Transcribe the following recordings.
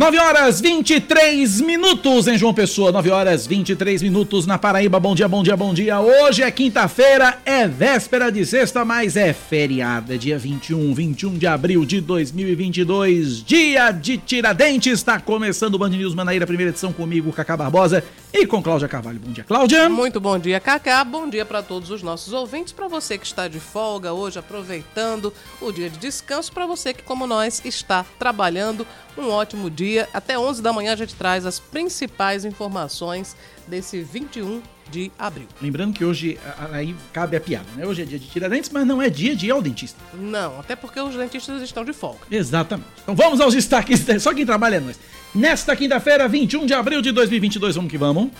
9 horas 23 minutos em João Pessoa, 9 horas 23 minutos na Paraíba. Bom dia, bom dia, bom dia. Hoje é quinta-feira, é véspera de sexta, mas é feriada, dia 21, 21 de abril de 2022, dia de Tiradentes. Está começando o Band News Manaíra, primeira edição comigo, Cacá Barbosa e com Cláudia Carvalho. Bom dia, Cláudia. Muito bom dia, Cacá. Bom dia para todos os nossos ouvintes, para você que está de folga hoje, aproveitando o dia de descanso, para você que, como nós, está trabalhando. Um ótimo dia. Até 11 da manhã a gente traz as principais informações desse 21 de abril. Lembrando que hoje aí cabe a piada, né? Hoje é dia de Tiradentes, mas não é dia de ir ao dentista. Não, até porque os dentistas estão de folga. Exatamente. Então vamos aos destaques, só quem trabalha é nós. Nesta quinta-feira, 21 de abril de 2022, vamos que vamos.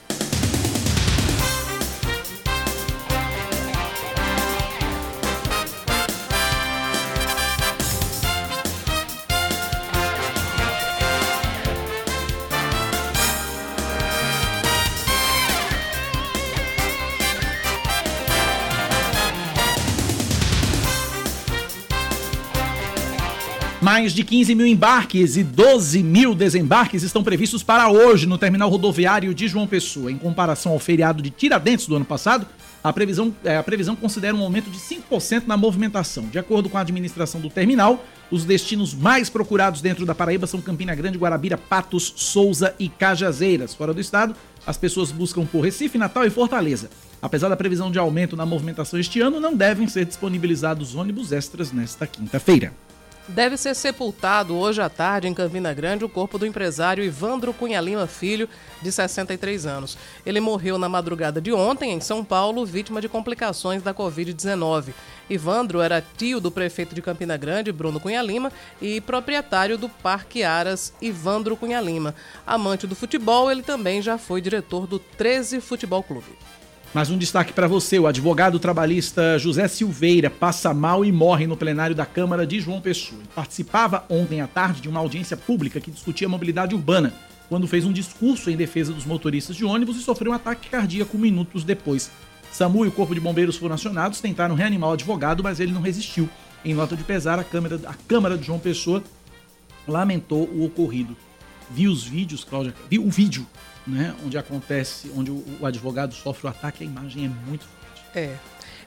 Mais de 15 mil embarques e 12 mil desembarques estão previstos para hoje no terminal rodoviário de João Pessoa. Em comparação ao feriado de Tiradentes do ano passado, a previsão, é, a previsão considera um aumento de 5% na movimentação. De acordo com a administração do terminal, os destinos mais procurados dentro da Paraíba são Campina Grande, Guarabira, Patos, Souza e Cajazeiras. Fora do estado, as pessoas buscam por Recife, Natal e Fortaleza. Apesar da previsão de aumento na movimentação este ano, não devem ser disponibilizados ônibus extras nesta quinta-feira. Deve ser sepultado hoje à tarde em Campina Grande o corpo do empresário Ivandro Cunha Lima Filho, de 63 anos. Ele morreu na madrugada de ontem em São Paulo, vítima de complicações da Covid-19. Ivandro era tio do prefeito de Campina Grande, Bruno Cunha Lima, e proprietário do Parque Aras, Ivandro Cunha Lima. Amante do futebol, ele também já foi diretor do 13 Futebol Clube. Mais um destaque para você: o advogado trabalhista José Silveira passa mal e morre no plenário da Câmara de João Pessoa. Ele participava ontem à tarde de uma audiência pública que discutia mobilidade urbana, quando fez um discurso em defesa dos motoristas de ônibus e sofreu um ataque cardíaco minutos depois. SAMU e o Corpo de Bombeiros foram acionados, tentaram reanimar o advogado, mas ele não resistiu. Em nota de pesar, a Câmara, a Câmara de João Pessoa lamentou o ocorrido. Vi os vídeos, Cláudia, vi o vídeo né, onde acontece, onde o, o, advogado sofre o ataque, a imagem é muito forte. É.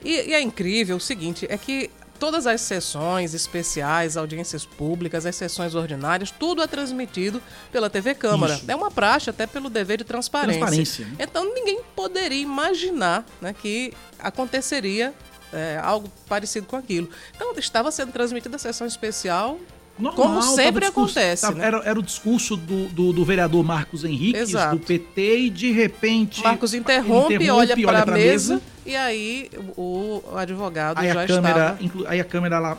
E, e é incrível o seguinte, é que todas as sessões especiais, audiências públicas, as sessões ordinárias, tudo é transmitido pela TV Câmara. Isso. É uma praxe até pelo dever de transparência. transparência né? Então ninguém poderia imaginar né, que aconteceria é, algo parecido com aquilo. Então estava sendo transmitida a sessão especial Normal, Como sempre discurso, acontece. Tava, né? era, era o discurso do, do, do vereador Marcos Henrique, do PT, e de repente. Marcos interrompe, interrompe olha para a mesa, mesa, e aí o, advogado aí já a câmera, estava... Aí a câmera lá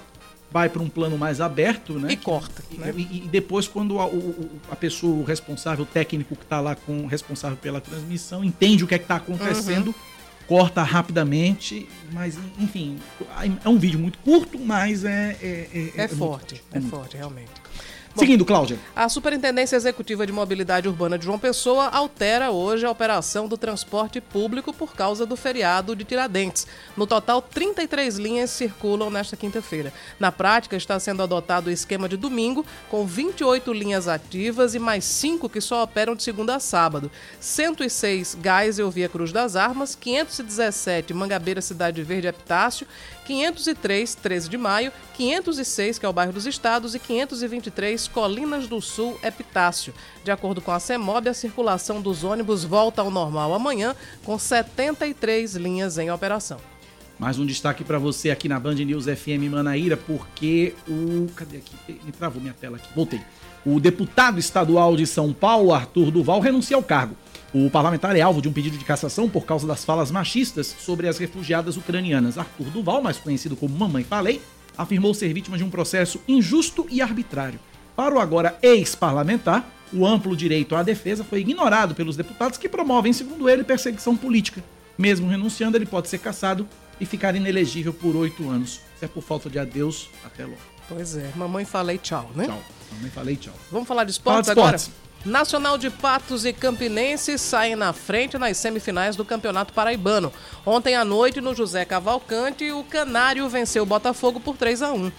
vai para um plano mais aberto, né? E corta. Né? E, e, depois, quando a, o, a pessoa, o responsável, o técnico que está lá com responsável pela transmissão, entende o que é está acontecendo. Uhum corta rapidamente, mas enfim, é um vídeo muito curto, mas é. É, é, é, é forte, é, forte, realmente. Bom, Seguindo, Cláudia. A Superintendência Executiva de Mobilidade Urbana de João Pessoa altera hoje a operação do transporte público por causa do feriado de Tiradentes. No total, 33 linhas circulam nesta quinta-feira. Na prática, está sendo adotado o esquema de domingo, com 28 linhas ativas e mais 5 que só operam de segunda a sábado. 106 Geisel via Cruz das Armas, 517 Mangabeira Cidade Verde Epitácio 503, 13 de maio, 506, que é o bairro dos Estados, e 523, Colinas do Sul, Epitácio. De acordo com a CEMOB, a circulação dos ônibus volta ao normal amanhã, com 73 linhas em operação. Mais um destaque para você aqui na Band News FM Manaíra, porque o. Cadê aqui? Me travou minha tela aqui. Voltei. O deputado estadual de São Paulo, Arthur Duval, renuncia ao cargo. O parlamentar é alvo de um pedido de cassação por causa das falas machistas sobre as refugiadas ucranianas. Arthur Duval, mais conhecido como Mamãe Falei, afirmou ser vítima de um processo injusto e arbitrário. Para o agora ex-parlamentar, o amplo direito à defesa foi ignorado pelos deputados que promovem, segundo ele, perseguição política. Mesmo renunciando, ele pode ser cassado e ficar inelegível por oito anos. Se é por falta de adeus, até logo. Pois é, mamãe falei tchau, né? Tchau. Também falei tchau. Vamos falar de esportes, Fala de agora? Nacional de Patos e Campinense saem na frente nas semifinais do Campeonato Paraibano. Ontem à noite, no José Cavalcante, o Canário venceu o Botafogo por 3 a 1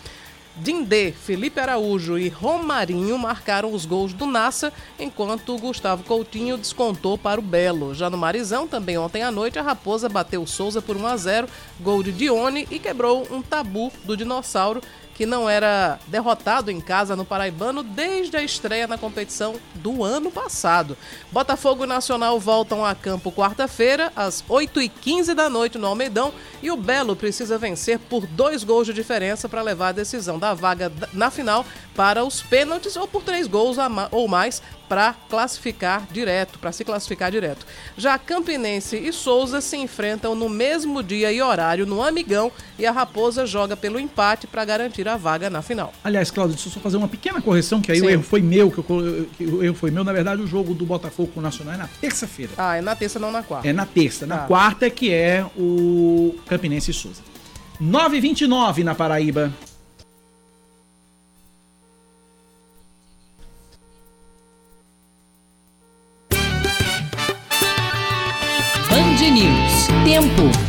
Dindê, Felipe Araújo e Romarinho marcaram os gols do Nassa, enquanto Gustavo Coutinho descontou para o Belo. Já no Marizão, também ontem à noite, a Raposa bateu Souza por 1 a 0 gol de Dione e quebrou um tabu do Dinossauro, que não era derrotado em casa no Paraibano desde a estreia na competição do ano passado. Botafogo e Nacional voltam a campo quarta-feira, às 8h15 da noite no Almeidão, e o Belo precisa vencer por dois gols de diferença para levar a decisão da vaga na final para os pênaltis ou por três gols ou mais para classificar direto, para se classificar direto. Já Campinense e Souza se enfrentam no mesmo dia e horário no Amigão e a Raposa joga pelo empate para garantir a vaga na final. Aliás, Cláudio, deixa eu só fazer uma pequena correção, que aí Sim. o erro foi meu, que, eu, que o erro foi meu. Na verdade, o jogo do Botafogo com o Nacional é na terça-feira. Ah, é na terça, não na quarta. É na terça. Na Tá. quarta é que é o Campinense e Souza. 9h29 na Paraíba. Band News. Tempo.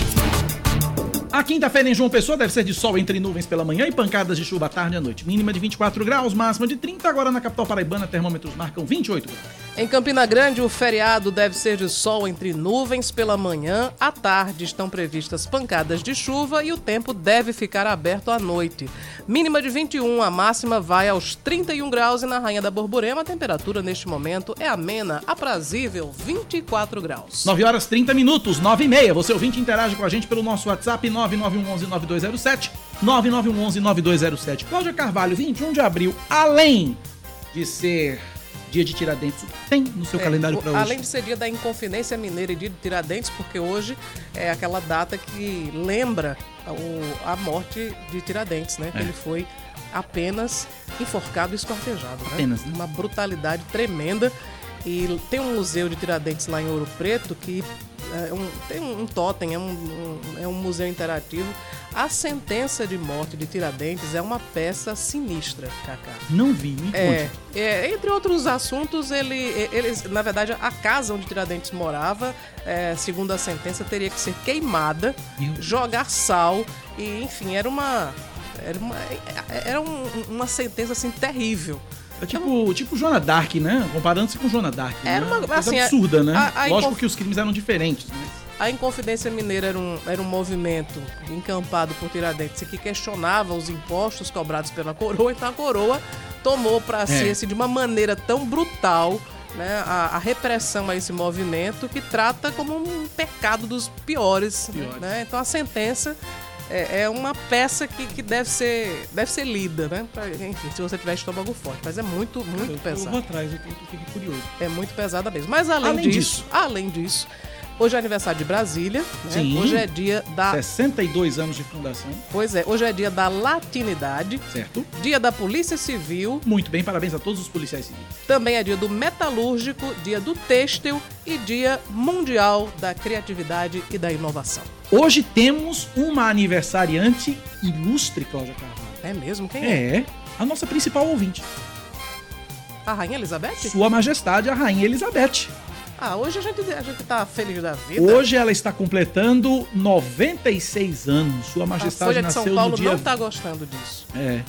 A quinta-feira em João Pessoa deve ser de sol entre nuvens pela manhã e pancadas de chuva à tarde e à noite. Mínima de 24 graus, máxima de 30. Agora na capital paraibana, termômetros marcam 28 graus. Em Campina Grande, o feriado deve ser de sol entre nuvens pela manhã. À tarde estão previstas pancadas de chuva e o tempo deve ficar aberto à noite. Mínima de 21, a máxima vai aos 31 graus e na Rainha da Borborema a temperatura neste momento é amena, aprazível, 24 graus. 9 horas 30 minutos, 9 e meia. Você ouvinte interage com a gente pelo nosso WhatsApp 9911-9207, 9911-9207. Cláudia Carvalho, 21 de abril, além de ser dia de Tiradentes, tem no seu É, calendário para hoje? Além de ser dia da Inconfidência Mineira e dia de Tiradentes, porque hoje é aquela data que lembra o- a morte de Tiradentes, né? É. ele foi apenas enforcado e esquartejado. né? Apenas, né? Uma brutalidade tremenda. E tem um museu de Tiradentes lá em Ouro Preto que é um- tem um, um totem, é um, um- é um museu interativo. A sentença de morte de Tiradentes é uma peça sinistra, Cacá. Não vi, me É, conte. é, entre outros assuntos, ele, eles, na verdade, a casa onde Tiradentes morava, é, segundo a sentença, teria que ser queimada, Meu jogar sal e, enfim, era uma era uma, era um- uma sentença assim terrível. É tipo, tipo Joana Dark, né? Comparando-se com Joana Dark. Era né? uma- Coisa assim, absurda, né? a- a Lógico inconf- que os crimes eram diferentes, mas... A Inconfidência Mineira era um, era um movimento encampado por Tiradentes que questionava os impostos cobrados pela coroa, então a coroa tomou para si É. esse, de uma maneira tão brutal né, a, a repressão a esse movimento que trata como um pecado dos piores. Piores. Né? Então a sentença é, é uma peça que, que deve, ser, deve ser lida, né? Pra, enfim, se você tiver estômago forte. Mas é muito, muito eu, pesado. Eu vou atrás, eu fiquei curioso. É muito pesada mesmo. Mas além, Além disso, disso. além disso, hoje é aniversário de Brasília. né? Sim. Hoje é dia da. 62 anos de fundação, Pois é, hoje é dia da latinidade, certo? dia da Polícia Civil, Muito bem, parabéns a todos os policiais civis. também é dia do metalúrgico, dia do têxtil e dia mundial da criatividade e da inovação. Hoje temos uma aniversariante ilustre, Cláudia Carvalho. É mesmo? Quem é? É, a nossa principal ouvinte. A Rainha Elizabeth? Sua Majestade, a Rainha Elizabeth. Ah, hoje a gente, a gente tá feliz da vida. Hoje ela está completando 96 anos. Sua a Majestade Folha de nasceu São Paulo dia... não tá gostando disso. É,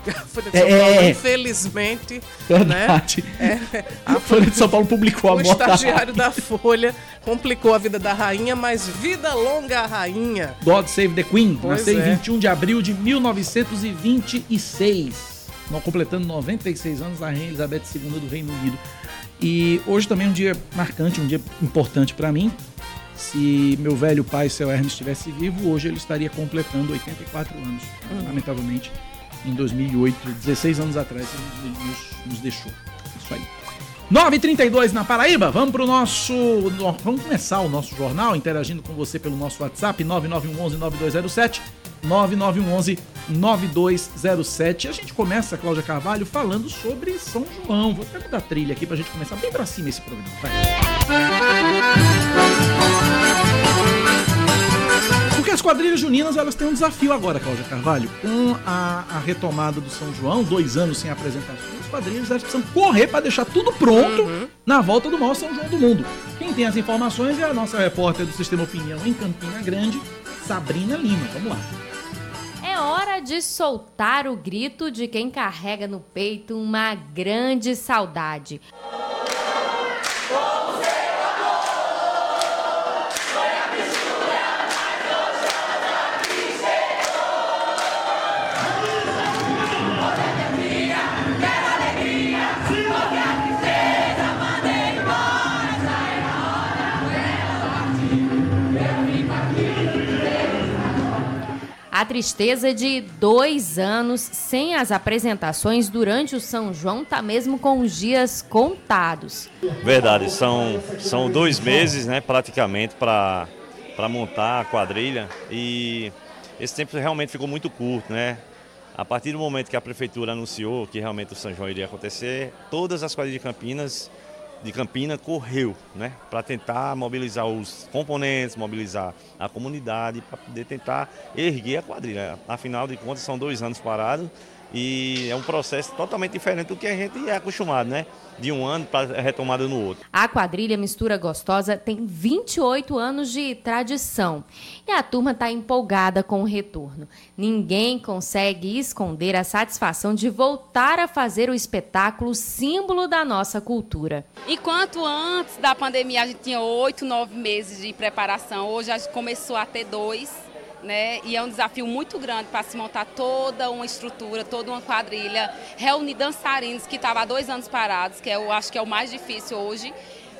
A Folha de É, São Paulo, é. infelizmente, verdade. é, A Folha de São Paulo publicou a o morte da estagiário da Folha complicou a vida da rainha, mas vida longa a rainha. God Save the Queen. Pois Nasceu é. em 21 de abril de 1926. Não completando 96 anos, a Rainha Elizabeth II do Reino Unido. E hoje também é um dia marcante, um dia importante para mim. Se meu velho pai, seu Hermes, estivesse vivo, hoje ele estaria completando 84 anos. Uhum. Lamentavelmente, em 2008, 16 anos atrás, ele nos, nos deixou. Isso aí. 9h32 na Paraíba, vamos pro nosso. no- Vamos começar o nosso jornal interagindo com você pelo nosso WhatsApp 9911-9207. 9911-9207. A gente começa, Cláudia Carvalho, falando sobre São João. Vou até mudar a trilha aqui pra gente começar bem pra cima esse programa. Vai. Porque As quadrilhas juninas elas têm um desafio agora, Cláudia Carvalho. Com a, a retomada do São João, dois anos sem apresentações, as quadrilhas elas precisam correr para deixar tudo pronto uhum. na volta do maior São João do mundo. Quem tem as informações é a nossa repórter do Sistema Opinião em Campina Grande, Sabrina Lima. Vamos lá. Hora de soltar o grito de quem carrega no peito uma grande saudade. A tristeza de dois anos sem as apresentações durante o São João tá mesmo com os dias contados. Verdade, são, são dois meses, né, praticamente, para montar a quadrilha e esse tempo realmente ficou muito curto, né? A partir do momento que a prefeitura anunciou que realmente o São João iria acontecer, todas as quadrilhas de Campinas de Campina correu, né, para tentar mobilizar os componentes, mobilizar a comunidade, para poder tentar erguer a quadrilha. Afinal de contas, são dois anos parados e é um processo totalmente diferente do que a gente é acostumado, né? De um ano para retomada no outro. A quadrilha Mistura Gostosa tem 28 anos de tradição e a turma está empolgada com o retorno. Ninguém consegue esconder a satisfação de voltar a fazer o espetáculo símbolo da nossa cultura. Enquanto antes da pandemia a gente tinha oito, nove meses de preparação, hoje a gente começou a ter dois né? E é um desafio muito grande para se montar toda uma estrutura, toda uma quadrilha, reunir dançarinos que estavam há dois anos parados, que é, eu acho que é o mais difícil hoje.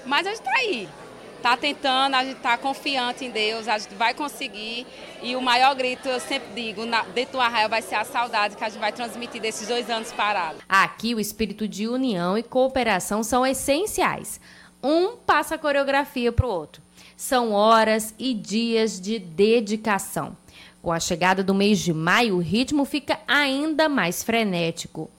Mas a gente está aí, está tentando, a gente está confiante em Deus, a gente vai conseguir. E o maior grito, eu sempre digo, na, dentro do arraio vai ser a saudade que a gente vai transmitir desses dois anos parados. Aqui o espírito de união e cooperação são essenciais. Um passa a coreografia para o outro. São horas e dias de dedicação. Com a chegada do mês de maio, o ritmo fica ainda mais frenético.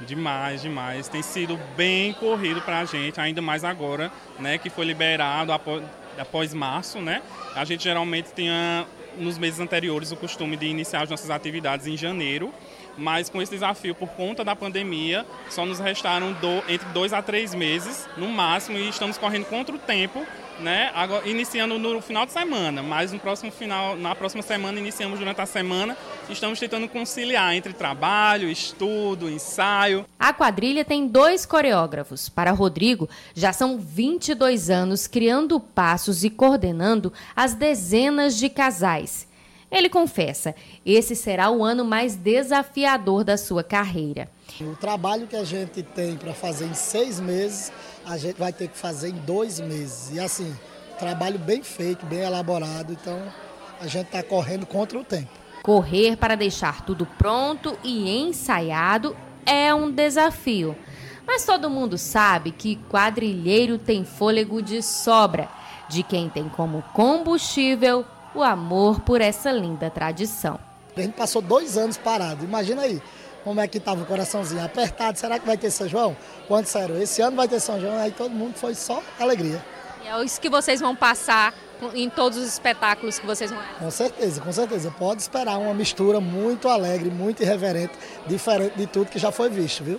Demais, demais. Tem sido bem corrido para a gente, ainda mais agora, né, que foi liberado após, após março, né? A gente geralmente tinha nos meses anteriores o costume de iniciar as nossas atividades em janeiro, mas com esse desafio por conta da pandemia, só nos restaram do, entre dois a três meses no máximo e estamos correndo contra o tempo né? Agora, iniciando no final de semana, mas no próximo final, na próxima semana iniciamos durante a semana. Estamos tentando conciliar entre trabalho, estudo, ensaio. A quadrilha tem dois coreógrafos. Para Rodrigo, já são 22 anos criando passos e coordenando as dezenas de casais. Ele confessa, esse será o ano mais desafiador da sua carreira. O trabalho que a gente tem para fazer em seis meses a gente vai ter que fazer em dois meses. E assim, trabalho bem feito, bem elaborado, então a gente está correndo contra o tempo. Correr para deixar tudo pronto e ensaiado é um desafio. Mas todo mundo sabe que quadrilheiro tem fôlego de sobra, de quem tem como combustível o amor por essa linda tradição. A gente passou dois anos parado, imagina aí como é que estava o coraçãozinho apertado. Será que vai ter São João? Quando disseram, esse ano vai ter São João, aí todo mundo foi só alegria. E é isso que vocês vão passar em todos os espetáculos que vocês vão. Com certeza, com certeza. Pode esperar uma mistura muito alegre, muito irreverente, diferente de tudo que já foi visto, viu?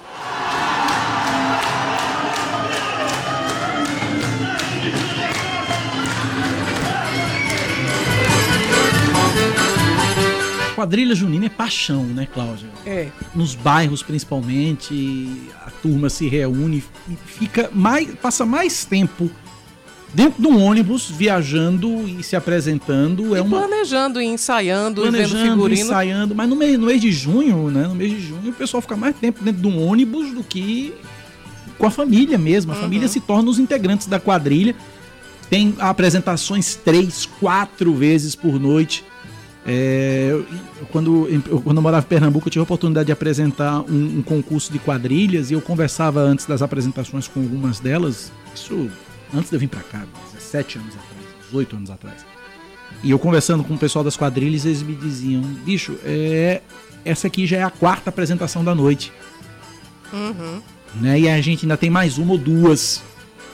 Quadrilha junina é paixão, né, Cláudia? É. Nos bairros, principalmente, a turma se reúne e fica mais, passa mais tempo dentro de um ônibus, viajando e se apresentando. E é uma... planejando e ensaiando, planejando, vendo figurino. ensaiando. Mas no mês, no mês de junho, né? No mês de junho, o pessoal fica mais tempo dentro de um ônibus do que com a família mesmo. A uhum. família se torna os integrantes da quadrilha. Tem apresentações três, quatro vezes por noite. É, eu, quando, eu, quando eu morava em Pernambuco, eu tive a oportunidade de apresentar um, um, concurso de quadrilhas e eu conversava antes das apresentações com algumas delas, isso antes de eu vir para cá, 17 anos atrás, 18 anos atrás. E eu conversando com o pessoal das quadrilhas, eles me diziam: bicho, é, essa aqui já é a quarta apresentação da noite. Uhum. Né? E a gente ainda tem mais uma ou duas.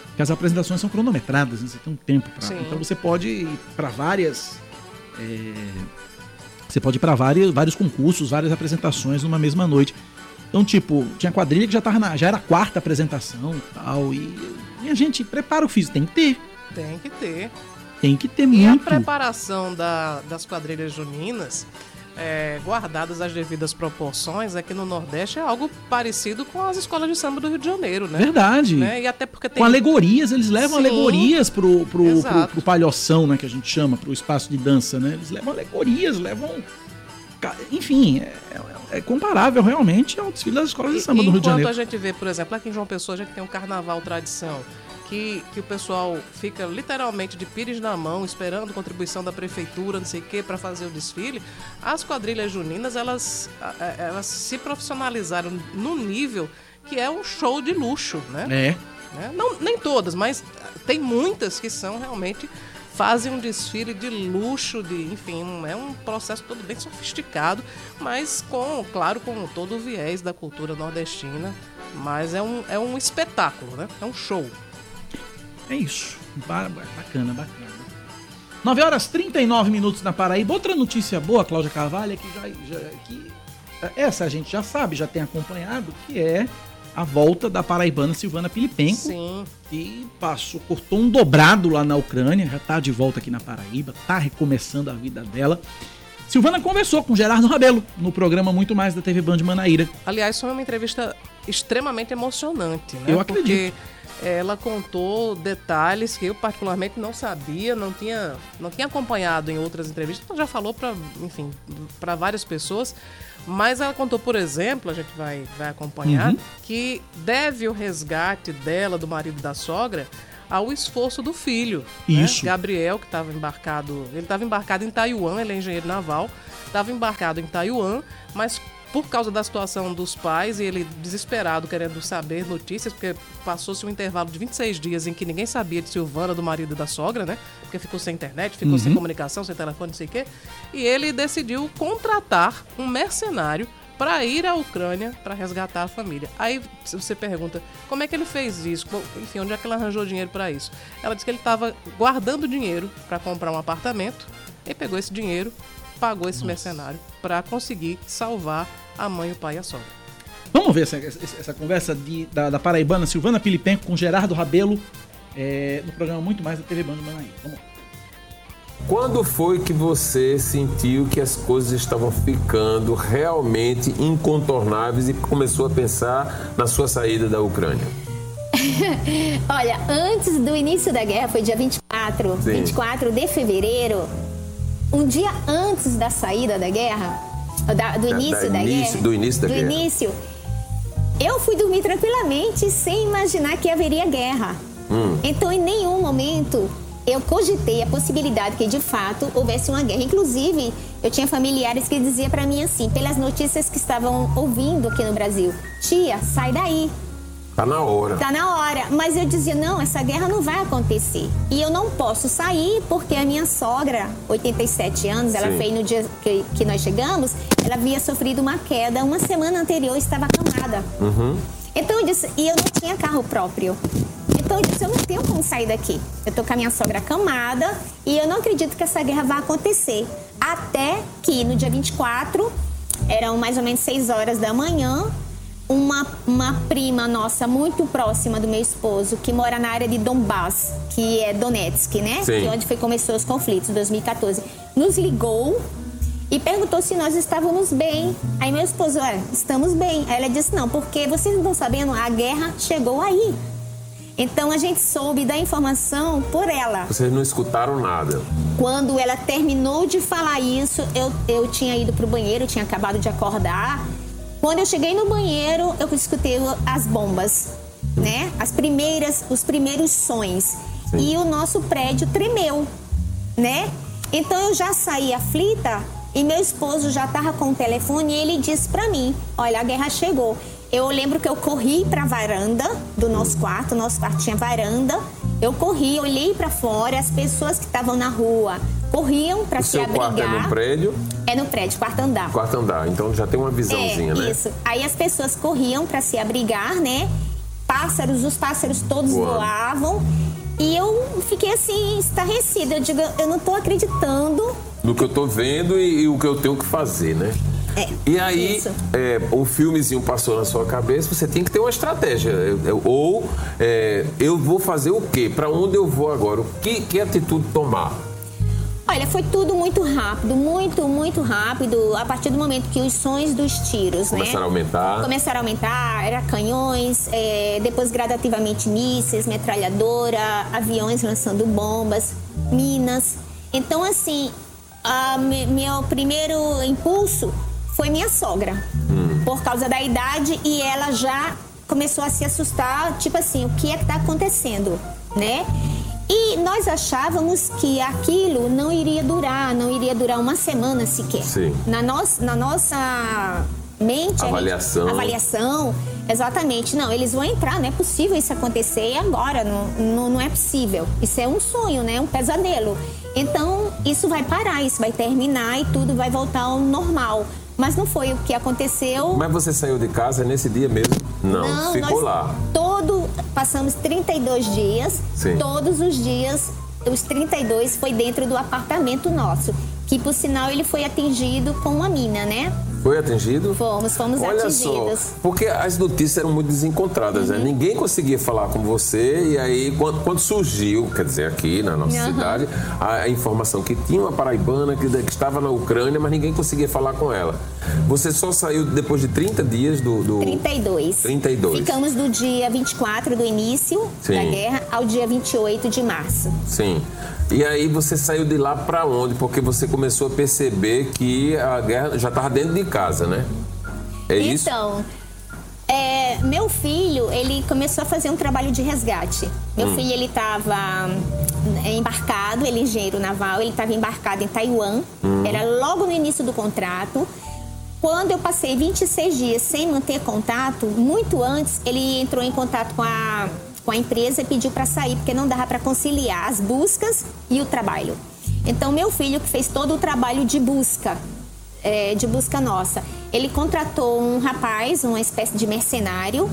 Porque as apresentações são cronometradas, né? você tem um tempo para. Então você pode ir para várias você pode ir para vários, vários concursos, várias apresentações numa mesma noite. Então, tipo, tinha quadrilha que já, tava na, já era a quarta apresentação e tal. E, e a gente prepara o físico, tem que ter. Tem que ter. Tem que ter E a muito. preparação da- das quadrilhas juninas, é, guardadas as devidas proporções, aqui no Nordeste é algo parecido com as escolas de samba do Rio de Janeiro, né? Verdade. Né? E até porque tem. Com alegorias, eles levam Sim. alegorias pro, pro, pro, pro palhoção, né? Que a gente chama, pro espaço de dança, né? Eles levam alegorias, levam. Enfim, é, é- é comparável realmente ao desfile das escolas de E- samba do Rio de enquanto Janeiro. a gente vê, por exemplo, aqui em João Pessoa a gente tem um carnaval tradição, que, que o pessoal fica literalmente de pires na mão, esperando contribuição da prefeitura, não sei o quê, para fazer o desfile. As quadrilhas juninas, elas, elas se profissionalizaram no nível que é um show de luxo, né? É. né? Não, nem todas, mas tem muitas que são realmente fazem um desfile de luxo, de, enfim, um- é um processo todo bem sofisticado, mas com, claro, com todo o viés da cultura nordestina, mas é um, é um espetáculo, né? É um show. É isso. Ba- ba- Bacana, bacana. 9 horas 39 minutos na Paraíba. Outra notícia boa, Cláudia Carvalho, é que já, já- que essa a gente já sabe, já tem acompanhado, que é a volta da paraibana Silvana Pilipenko, Sim. que passou, cortou um dobrado lá na Ucrânia, já tá de volta aqui na Paraíba, tá recomeçando a vida dela. Silvana conversou com Gerardo Rabelo no programa Muito Mais da TV Band de Manaíra. Aliás, foi uma entrevista extremamente emocionante, né? Eu acredito. Porque ela contou detalhes que eu particularmente não sabia, não tinha, não tinha acompanhado em outras entrevistas. Então já falou para, enfim, para várias pessoas. Mas ela contou, por exemplo, a gente vai, vai acompanhar, Uhum. que deve o resgate dela, do marido da sogra, ao esforço do filho. né? Isso. Gabriel, que estava embarcado. Ele estava embarcado em Taiwan, ele é engenheiro naval, estava embarcado em Taiwan, mas por causa da situação dos pais e ele desesperado querendo saber notícias, porque passou-se um intervalo de 26 dias em que ninguém sabia de Silvana, do marido e da sogra, né? Porque ficou sem internet, ficou sem comunicação, sem telefone, não sei o quê. E ele decidiu contratar um mercenário para ir à Ucrânia para resgatar a família. Aí você pergunta, como é que ele fez isso? Enfim, onde é que ele arranjou dinheiro para isso? Ela disse que ele estava guardando dinheiro para comprar um apartamento e pegou esse dinheiro, pagou esse mercenário para conseguir salvar a mãe, o pai e a sogra. Vamos ver essa, essa- essa conversa de- da, da paraibana Silvana Pilipenko com Gerardo Rabelo é, no programa Muito Mais da TV Band de Manaíra. Vamos lá. Quando foi que você sentiu que as coisas estavam ficando realmente incontornáveis e começou a pensar na sua saída da Ucrânia? Olha, antes do início da guerra, foi dia 24, Sim. 24 de fevereiro, um dia antes da saída da guerra, da- do Da- início da da, início- guerra, do início da do guerra. início, eu fui dormir tranquilamente sem imaginar que haveria guerra. Hum. Então, em nenhum momento eu cogitei a possibilidade que de fato houvesse uma guerra. Inclusive, eu tinha familiares que diziam para mim assim, pelas notícias que estavam ouvindo aqui no Brasil: "Tia, sai daí, Tá na hora. Tá na hora. Mas eu dizia, não, essa guerra não vai acontecer. E eu não posso sair porque a minha sogra, 87 anos, ela fez no dia que, que nós chegamos, ela havia sofrido uma queda. Uma semana anterior estava acamada. Então eu disse, e eu não tinha carro próprio. Então eu disse, eu não tenho como sair daqui. Eu tô com a minha sogra acamada e eu não acredito que essa guerra vai acontecer. Até que no dia 24, eram mais ou menos 6 horas da manhã, uma, uma prima nossa muito próxima do meu esposo, que mora na área de Donbass, que é Donetsk, né? Sim. Que é onde foi começou os conflitos, 2014. Nos ligou e perguntou se nós estávamos bem. Aí meu esposo, é, estamos bem. Aí ela disse, não, porque vocês não estão sabendo, a guerra chegou aí. Então a gente soube da informação por ela. Vocês não escutaram nada. Quando ela terminou de falar isso, eu, eu tinha ido pro banheiro, eu tinha acabado de acordar. Quando eu cheguei no banheiro, eu escutei as bombas, né? As primeiras, os primeiros sons. E o nosso prédio tremeu, né? Então eu já saí aflita e meu esposo já estava com o telefone e ele disse para mim: "Olha, a guerra chegou". Eu lembro que eu corri para a varanda do nosso quarto, nosso quarto tinha varanda. Eu corri, olhei para fora, as pessoas que estavam na rua corriam para se seu quarto é abrigar. no prédio, É no prédio, quarto andar. quarto andar. Então já tem uma visãozinha, é, né? Isso. Aí as pessoas corriam para se abrigar, né? Pássaros, os pássaros todos voavam. E eu fiquei assim, estarrecida. Eu digo, eu não tô acreditando No no que eu tô vendo e, e o que eu tenho que fazer, né? É, E aí, é, um filmezinho passou na sua cabeça, você tem que ter uma estratégia. Ou é, eu vou fazer o quê? Para onde eu vou agora? O que, que atitude tomar? Olha, foi tudo muito rápido, muito, muito rápido, a partir do momento que os sons dos tiros, Começaram né? a aumentar. Começaram a aumentar, era canhões, é, depois gradativamente mísseis, metralhadora, aviões lançando bombas, minas. Então, assim, a me- meu primeiro impulso foi minha sogra, por causa da idade, e ela já começou a se assustar, tipo assim, o que é que está acontecendo, né? E nós achávamos que aquilo não iria durar, não iria durar uma semana sequer. Sim. Na, nossa, na nossa mente. a gente- Avaliação. avaliação, exatamente. Não, eles vão entrar, não é possível isso acontecer agora, não, não, não é possível. Isso é um sonho, né? Um pesadelo. Então, isso vai parar, isso vai terminar e tudo vai voltar ao normal. Mas não foi o que aconteceu. Mas você saiu de casa nesse dia mesmo? Não, ficou nós lá. Todo, passamos 32 dias. Sim. Todos os dias, os 32 foi dentro do apartamento nosso. Que, por sinal, ele foi atingido com uma mina, né? Foi atingido? Fomos, fomos Olha atingidos. Uhum. só, porque as notícias eram muito desencontradas, né? Ninguém conseguia falar com você e aí quando, quando surgiu, quer dizer, aqui na nossa Aham. cidade, a, a informação que tinha uma paraibana que, que estava na Ucrânia, mas ninguém conseguia falar com ela. Você só saiu depois de 30 dias do... do... 32. 32. Ficamos do dia 24 do início Sim. da guerra ao dia 28 de março. Sim. E aí você saiu de lá pra onde? Porque você começou a perceber que a guerra já estava dentro de casa, né? É isso? Então, é, meu filho, ele começou a fazer um trabalho de resgate. Meu Hum. filho, ele estava embarcado, ele é engenheiro naval, ele estava embarcado em Taiwan. Hum. Era logo no início do contrato. Quando eu passei 26 dias sem manter contato, muito antes, ele entrou em contato com a, com a empresa e pediu para sair, porque não dava para conciliar as buscas e o trabalho. Então, meu filho, que fez todo o trabalho de busca, é, de busca nossa, ele contratou um rapaz, uma espécie de mercenário,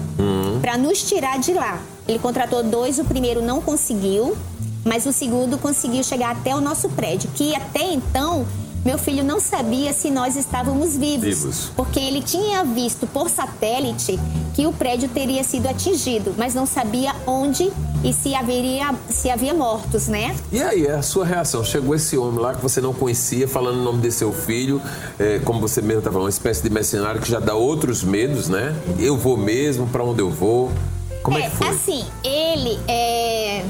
para nos tirar de lá. Ele contratou dois, o primeiro não conseguiu, mas o segundo conseguiu chegar até o nosso prédio, que até então meu filho não sabia se nós estávamos vivos, Vivos. porque ele tinha visto por satélite que o prédio teria sido atingido, mas não sabia onde e se haveria se havia mortos, né? E aí, a sua reação? Chegou esse homem lá que você não conhecia, falando o nome de seu filho, é, como você mesmo estava falando, uma espécie de mercenário que já dá outros medos, né? Eu vou mesmo, pra onde eu vou? Como é, que foi? Assim, ele é.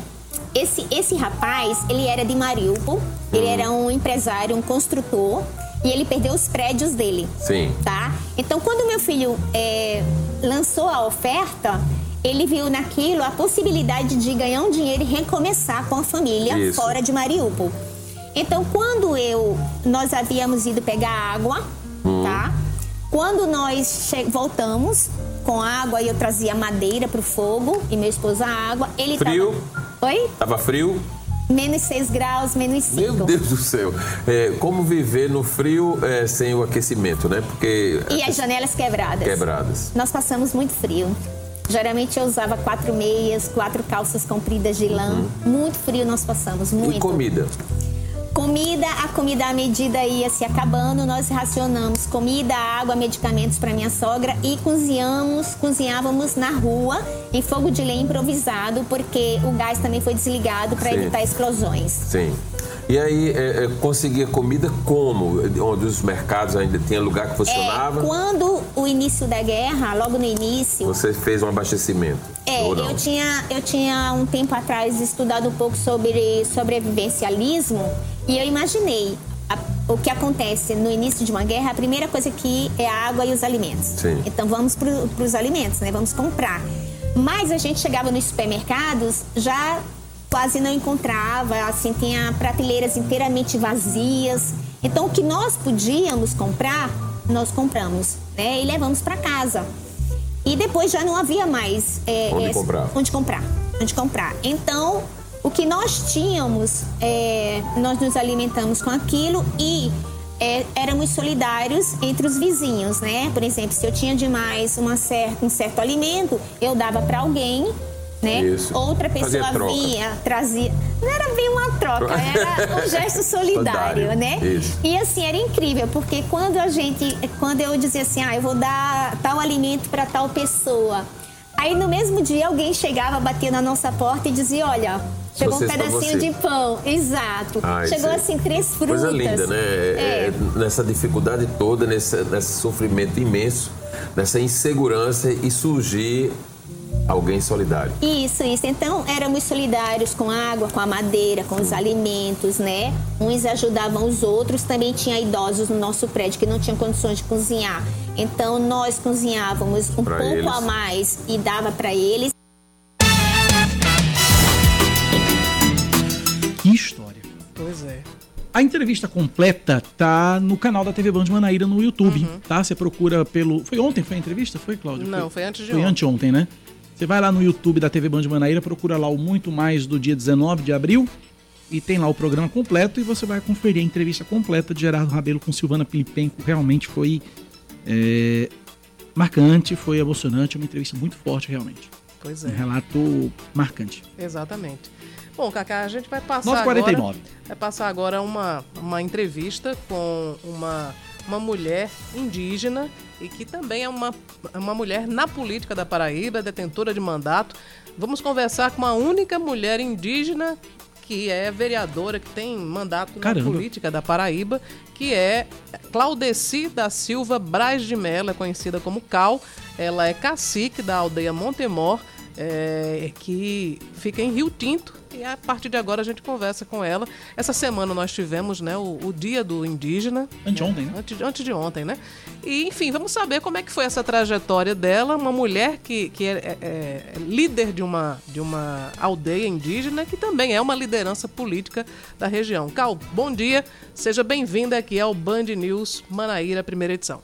Esse, esse rapaz, ele era de Mariupol, ele era um empresário, um construtor, e ele perdeu os prédios dele. Sim. Tá? Então, quando meu filho é, lançou a oferta, ele viu naquilo a possibilidade de ganhar um dinheiro e recomeçar com a família Isso. fora de Mariupol. Então, quando eu nós havíamos ido pegar água, Hum. tá? Quando nós voltamos com água e eu trazia madeira pro fogo e meu esposo a água, ele Frio? tava Oi? Tava frio? Menos 6 graus, menos 5. Meu Deus do céu. É, como viver no frio é, sem o aquecimento, né? Porque... E as janelas quebradas. Quebradas. Nós passamos muito frio. Geralmente eu usava quatro meias, quatro calças compridas de lã. Muito frio nós passamos, muito. Uhum. E comida? Comida, a comida à medida ia se acabando, nós racionamos comida, água, medicamentos para minha sogra e cozinhamos, cozinhávamos na rua em fogo de lenha improvisado, porque o gás também foi desligado para evitar explosões. Sim. E aí, é, é, conseguia comida como? Onde os mercados ainda tinha lugar que funcionava? É, quando o início da guerra, logo no início, Você fez um abastecimento? É, eu tinha, eu tinha um tempo atrás estudado um pouco sobre sobrevivencialismo e eu imaginei a- o que acontece no início de uma guerra. A primeira coisa que é a água e os alimentos. Sim. Então vamos para os alimentos, né? Vamos comprar. Mas a gente chegava nos supermercados já quase não encontrava, assim tinha prateleiras inteiramente vazias. Então o que nós podíamos comprar, nós compramos, né? E levamos para casa. E depois já não havia mais é, Onde é, comprar. onde comprar, onde comprar. Então, o que nós tínhamos, é, nós nos alimentamos com aquilo e é, éramos solidários entre os vizinhos, né? Por exemplo, se eu tinha demais uma cer um certo alimento, eu dava para alguém né? Isso. Outra pessoa vinha, trazia. Não era bem uma troca, era um gesto solidário, né? isso. E assim, era incrível, porque quando a gente, quando eu dizia assim, ah, eu vou dar tal alimento para tal pessoa. Aí no mesmo dia alguém chegava, batia na nossa porta e dizia, olha, chegou um pedacinho de pão. Exato. Ah, chegou isso é assim, três frutas. Coisa linda, né? É. É, nessa dificuldade toda, nesse, nesse sofrimento imenso, nessa insegurança e surgir alguém solidário. Isso, isso. Então, éramos solidários com a água, com a madeira, com os alimentos, né? Uns ajudavam os outros. Também tinha idosos no nosso prédio que não tinham condições de cozinhar. Então, nós cozinhávamos um Pra pouco eles. a mais e dava para eles. Que história. Pois é. A entrevista completa tá no canal da TV Band Manaíra no YouTube, tá? Você procura pelo. Foi ontem foi a entrevista? Foi, Cláudio? Não, foi antes de Foi ontem. anteontem, né? Você vai lá no YouTube da TV Band Manaíra, procura lá o Muito Mais do dia 19 de abril e tem lá o programa completo e você vai conferir a entrevista completa de Gerardo Rabelo com Silvana Pilipenko. Realmente foi é, marcante, foi emocionante, uma entrevista muito forte, realmente. Pois Um é. relato marcante. Exatamente. Bom, Cacá, a gente vai passar 9h49. agora... Vai passar agora uma, uma entrevista com uma, uma mulher indígena e que também é uma, uma mulher na política da Paraíba, detentora de mandato. Vamos conversar com uma única mulher indígena que é vereadora, que tem mandato Caramba. na política da Paraíba, que é Claudeci da Silva Braz de Mello, é conhecida como Cal. Ela é cacique da aldeia Montemor, é, que fica em Rio Tinto. E a partir de agora a gente conversa com ela. Essa semana nós tivemos né, o, o Dia do Indígena. Anteontem, né? Antes, antes de ontem, né? E, enfim, vamos saber como é que foi essa trajetória dela. Uma mulher que, que é, é- é líder de uma, de uma aldeia indígena, que também é uma liderança política da região. Cal, bom dia. Seja bem-vinda aqui ao Band News Manaíra, primeira edição.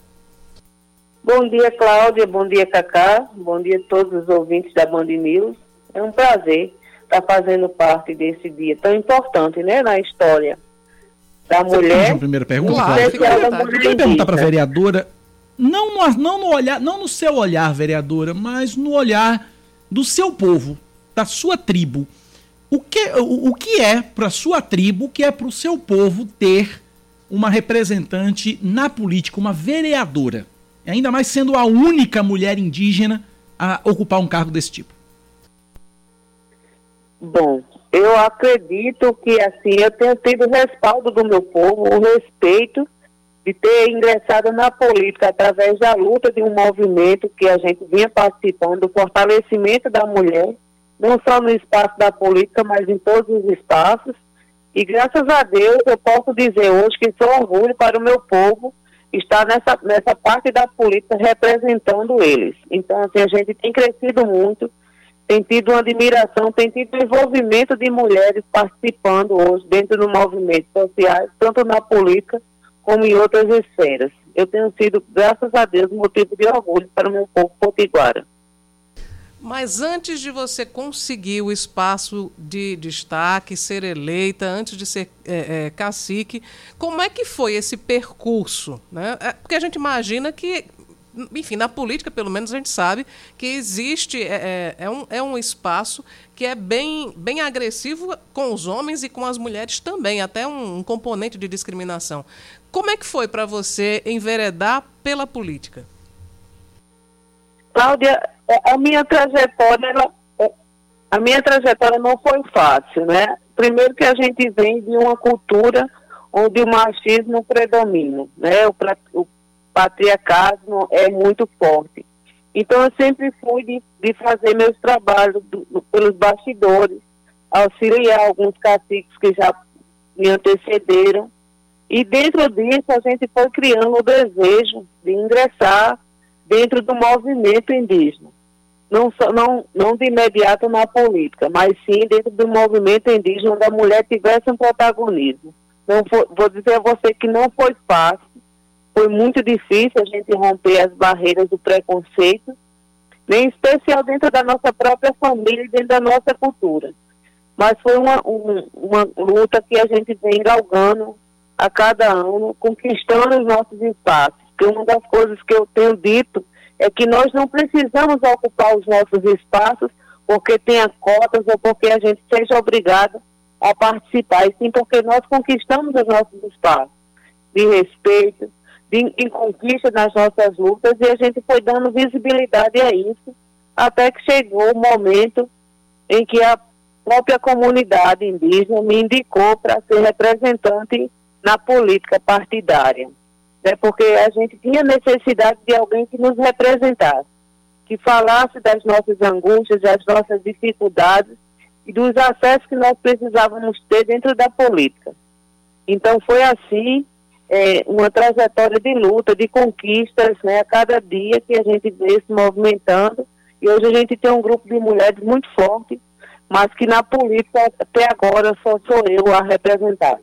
Bom dia, Cláudia. Bom dia, Cacá. Bom dia a todos os ouvintes da Band News. É um prazer estar fazendo parte desse dia tão importante, né, na história da Você mulher. uma primeira pergunta? Claro, Cláudio? fica Eu queria perguntar para a vereadora, não no, não no olhar, não no seu olhar, vereadora, mas no olhar do seu povo, da sua tribo. O que, o, o que é para sua tribo, o que é para o seu povo ter uma representante na política, uma vereadora? Ainda mais sendo a única mulher indígena a ocupar um cargo desse tipo. Bom, eu acredito que assim eu tenho tido o respaldo do meu povo, o respeito de ter ingressado na política através da luta de um movimento que a gente vinha participando, do fortalecimento da mulher, não só no espaço da política, mas em todos os espaços. E graças a Deus eu posso dizer hoje que sou orgulho para o meu povo estar nessa, nessa parte da política representando eles. Então, assim, a gente tem crescido muito, tem tido uma admiração, tem tido envolvimento de mulheres participando hoje dentro do movimento social, tanto na política como em outras esferas. Eu tenho sido, graças a Deus, motivo de orgulho para o meu povo potiguara. Mas antes de você conseguir o espaço de destaque, ser eleita, antes de ser é, é, cacique, como é que foi esse percurso? Né? É, porque a gente imagina que, enfim, na política, pelo menos, a gente sabe que existe, é, é, é um, é um espaço que é bem, bem agressivo com os homens e com as mulheres também, até um, um componente de discriminação. Como é que foi para você enveredar pela política? Cláudia, é, a minha trajetória, ela- é, a minha trajetória não foi fácil, né? Primeiro que a gente vem de uma cultura onde o machismo predomina, né? O, o patriarcado é muito forte. Então eu sempre fui de, de fazer meus trabalhos do- do- pelos bastidores, auxiliar alguns caciques que já me antecederam. E dentro disso a gente foi criando o desejo de ingressar dentro do movimento indígena. Não, não, não de imediato na política, mas sim dentro do movimento indígena onde a mulher tivesse um protagonismo. Não foi- vou dizer a você que não foi fácil, foi muito difícil a gente romper as barreiras do preconceito, em especial dentro da nossa própria família e dentro da nossa cultura. Mas foi uma, um- uma luta que a gente vem galgando a cada ano, conquistando os nossos espaços. Porque uma das coisas que eu tenho dito é que nós não precisamos ocupar os nossos espaços porque tenha cotas ou porque a gente seja obrigado a participar, e sim porque nós conquistamos os nossos espaços de respeito, de, de conquista nas nossas lutas, e a gente foi dando visibilidade a isso, até que chegou o momento em que a própria comunidade indígena me indicou para ser representante na política partidária. Né, porque a gente tinha necessidade de alguém que nos representasse, que falasse das nossas angústias, das nossas dificuldades e dos acessos que nós precisávamos ter dentro da política. Então foi assim é, uma trajetória de luta, de conquistas, né, a cada dia que a gente vê se movimentando. E hoje a gente tem um grupo de mulheres muito forte, mas que na política até agora só sou eu a representar.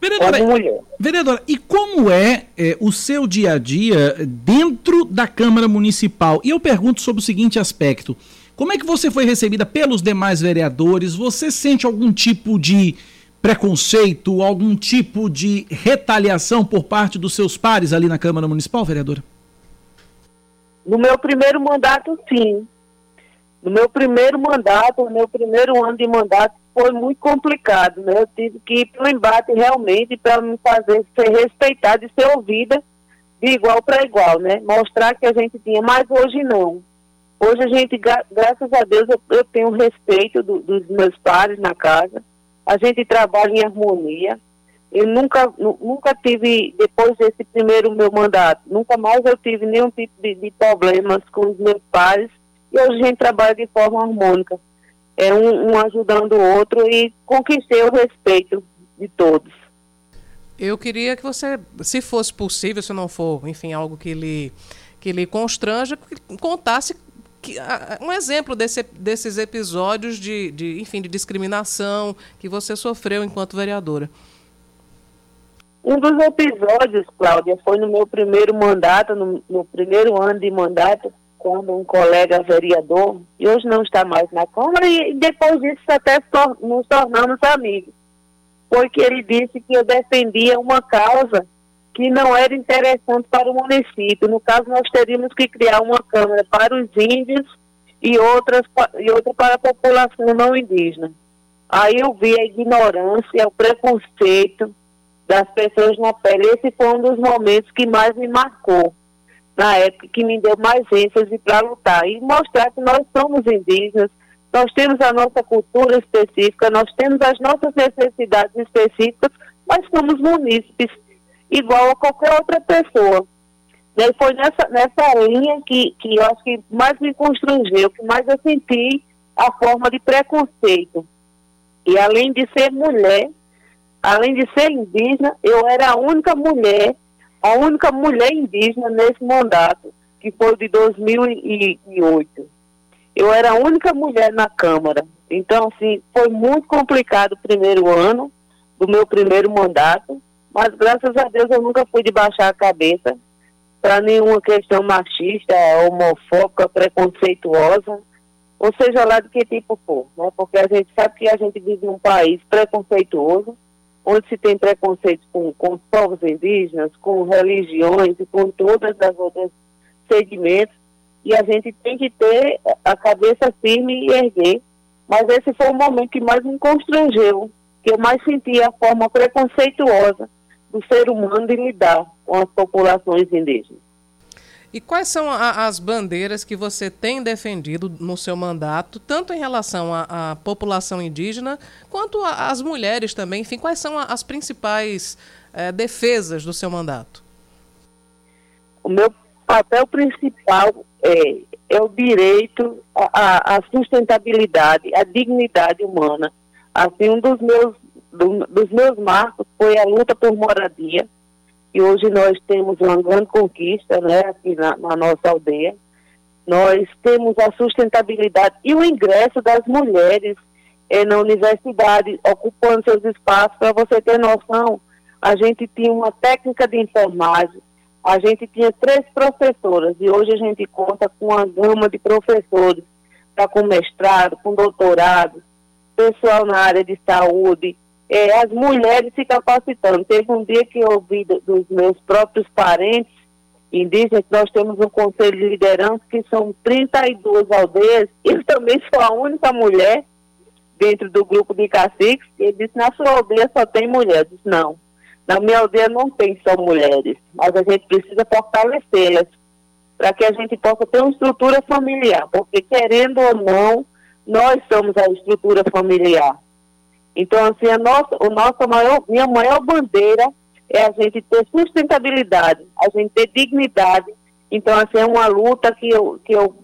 Vereadora, vereadora, e como é, é, o seu dia a dia dentro da Câmara Municipal? E eu pergunto sobre o seguinte aspecto: como é que você foi recebida pelos demais vereadores? Você sente algum tipo de preconceito, algum tipo de retaliação por parte dos seus pares ali na Câmara Municipal, vereadora? No meu primeiro mandato, sim. No meu primeiro mandato, no meu primeiro ano de mandato, foi muito complicado, né? Eu tive que ir para o embate realmente para me fazer ser respeitada e ser ouvida de igual para igual, né? Mostrar que a gente tinha, mas hoje não. Hoje a gente, graças a Deus, eu, eu tenho respeito do, dos meus pares na casa. A gente trabalha em harmonia. Eu nunca, nunca tive, depois desse primeiro meu mandato, nunca mais eu tive nenhum tipo de, de problemas com os meus pares. E hoje a gente trabalha de forma harmônica é um, um ajudando o outro e conquistei o respeito de todos. Eu queria que você, se fosse possível, se não for, enfim, algo que lhe, que lhe constranja, contasse que, um exemplo desse, desses episódios de, de, enfim, de discriminação que você sofreu enquanto vereadora. Um dos episódios, Cláudia, foi no meu primeiro mandato, no, no primeiro ano de mandato, quando um colega vereador, e hoje não está mais na Câmara, e depois disso até nos tornamos amigos, porque ele disse que eu defendia uma causa que não era interessante para o município. No caso, nós teríamos que criar uma Câmara para os índios e, outras, e outra para a população não indígena. Aí eu vi a ignorância, o preconceito das pessoas na pele. Esse foi um dos momentos que mais me marcou na época que me deu mais ênfase para lutar e mostrar que nós somos indígenas, nós temos a nossa cultura específica, nós temos as nossas necessidades específicas, mas somos munícipes, igual a qualquer outra pessoa. E foi nessa, nessa linha que, que eu acho que mais me constrangeu, que mais eu senti a forma de preconceito. E além de ser mulher, além de ser indígena, eu era a única mulher a única mulher indígena nesse mandato, que foi de 2008. Eu era a única mulher na Câmara. Então, assim, foi muito complicado o primeiro ano do meu primeiro mandato, mas graças a Deus eu nunca fui de baixar a cabeça para nenhuma questão machista, homofóbica, preconceituosa, ou seja lá de que tipo for, né? Porque a gente sabe que a gente vive num país preconceituoso, onde se tem preconceito com, com os povos indígenas, com religiões e com todas as outras segmentos, e a gente tem que ter a cabeça firme e erguer. Mas esse foi o momento que mais me constrangeu, que eu mais senti a forma preconceituosa do ser humano de lidar com as populações indígenas. E quais são a, as bandeiras que você tem defendido no seu mandato, tanto em relação à, população indígena, quanto às mulheres também? Enfim, quais são as principais é, defesas do seu mandato? O meu papel principal é, é o direito à, à, sustentabilidade, à dignidade humana. Assim, um dos meus, do, dos meus marcos foi a luta por moradia e hoje nós temos uma grande conquista né, aqui na, na nossa aldeia. Nós temos a sustentabilidade e o ingresso das mulheres eh, na universidade, ocupando seus espaços. Para você ter noção, a gente tinha uma técnica de enfermagem, a gente tinha três professoras e hoje a gente conta com uma gama de professores, tá com mestrado, com doutorado, pessoal na área de saúde, é, as mulheres se capacitando. Teve um dia que eu ouvi do, dos meus próprios parentes indígena, nós temos um conselho de liderança que são 32 aldeias, eu também sou a única mulher dentro do grupo de caciques, que ele disse, na sua aldeia só tem mulheres. não, na minha aldeia não tem só mulheres, mas a gente precisa fortalecê-las para que a gente possa ter uma estrutura familiar, porque querendo ou não, nós somos a estrutura familiar. Então, assim, a nossa, o nosso maior, minha maior bandeira é a gente ter sustentabilidade, a gente ter dignidade. Então, assim, é uma luta que eu, que eu,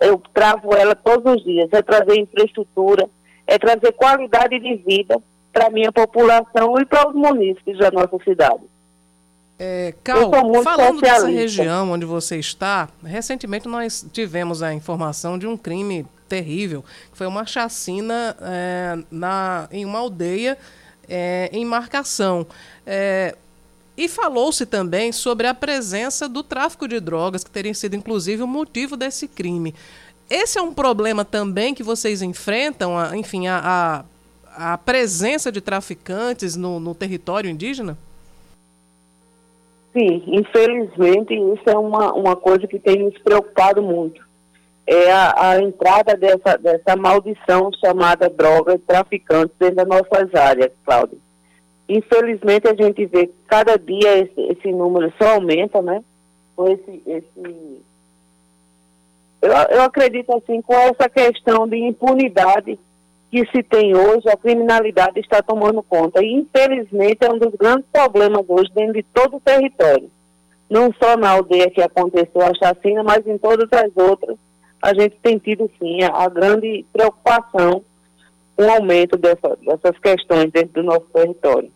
eu travo ela todos os dias, é trazer infraestrutura, é trazer qualidade de vida para a minha população e para os munícipes da nossa cidade. É, Cal, falando dessa região onde você está, recentemente nós tivemos a informação de um crime terrível, que foi uma chacina é, na, em uma aldeia é, em marcação. É, e falou-se também sobre a presença do tráfico de drogas, que teria sido inclusive o motivo desse crime. Esse é um problema também que vocês enfrentam, a, enfim, a, a, a, presença de traficantes no, no território indígena? Sim, infelizmente isso é uma, uma coisa que tem nos preocupado muito. É a, a entrada dessa, dessa maldição chamada droga e traficantes dentro das nossas áreas, Cláudio. Infelizmente a gente vê que cada dia esse, esse número só aumenta, né? Com esse, esse eu, eu acredito assim, com essa questão de impunidade que se tem hoje, a criminalidade está tomando conta. E, infelizmente, é um dos grandes problemas hoje dentro de todo o território. Não só na aldeia que aconteceu a chacina, mas em todas as outras, a gente tem tido, sim, a, grande preocupação com o aumento dessa, dessas questões dentro do nosso território.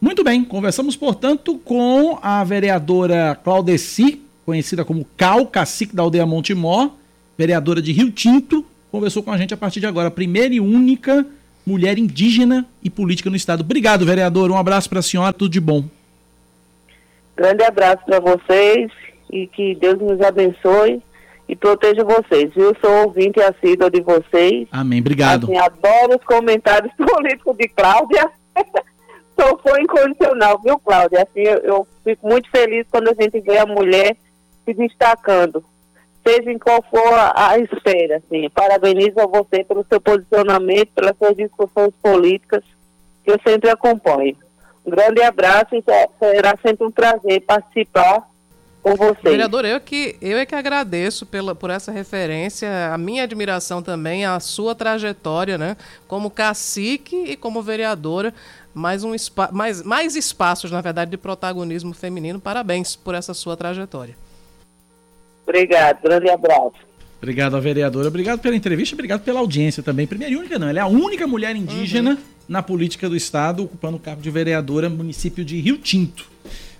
Muito bem, conversamos, portanto, com a vereadora Claudeci conhecida como Cal, cacique da aldeia Montemor, vereadora de Rio Tinto, conversou com a gente a partir de agora. Primeira e única mulher indígena e política no estado. Obrigado, vereador. Um abraço para a senhora, tudo de bom. Grande abraço para vocês e que Deus nos abençoe e proteja vocês. Eu sou ouvinte assídua de vocês. Amém, obrigado. Assim, adoro os comentários políticos de Cláudia. Sou fã incondicional, viu, Cláudia? Assim, eu, eu, fico muito feliz quando a gente vê a mulher se destacando, seja em qual for a, a esfera. Assim. Parabenizo a você pelo seu posicionamento, pelas suas discussões políticas, que eu sempre acompanho. Um grande abraço e será sempre um prazer participar com vocês. Vereador, eu que, eu é que agradeço pela, por essa referência, a minha admiração também, a sua trajetória, né? Como cacique e como vereadora, mais, um mais, mais espaços, na verdade, de protagonismo feminino. Parabéns por essa sua trajetória. Obrigado, grande abraço. Obrigado, vereadora. Obrigado pela entrevista, obrigado pela audiência também. Primeira e única, não. Ela é a única mulher indígena uhum. na política do Estado, ocupando o cargo de vereadora no município de Rio Tinto,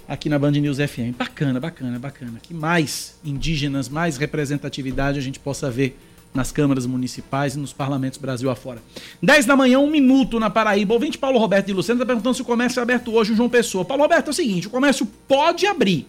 aqui na Band News FM. Bacana, bacana, bacana. Que mais indígenas, mais representatividade a gente possa ver nas câmaras municipais e nos parlamentos Brasil afora. 10 da manhã, um minuto na Paraíba. Ouvinte Paulo Roberto de Lucena está perguntando se o comércio é aberto hoje em João Pessoa. Paulo Roberto, é o seguinte: o comércio pode abrir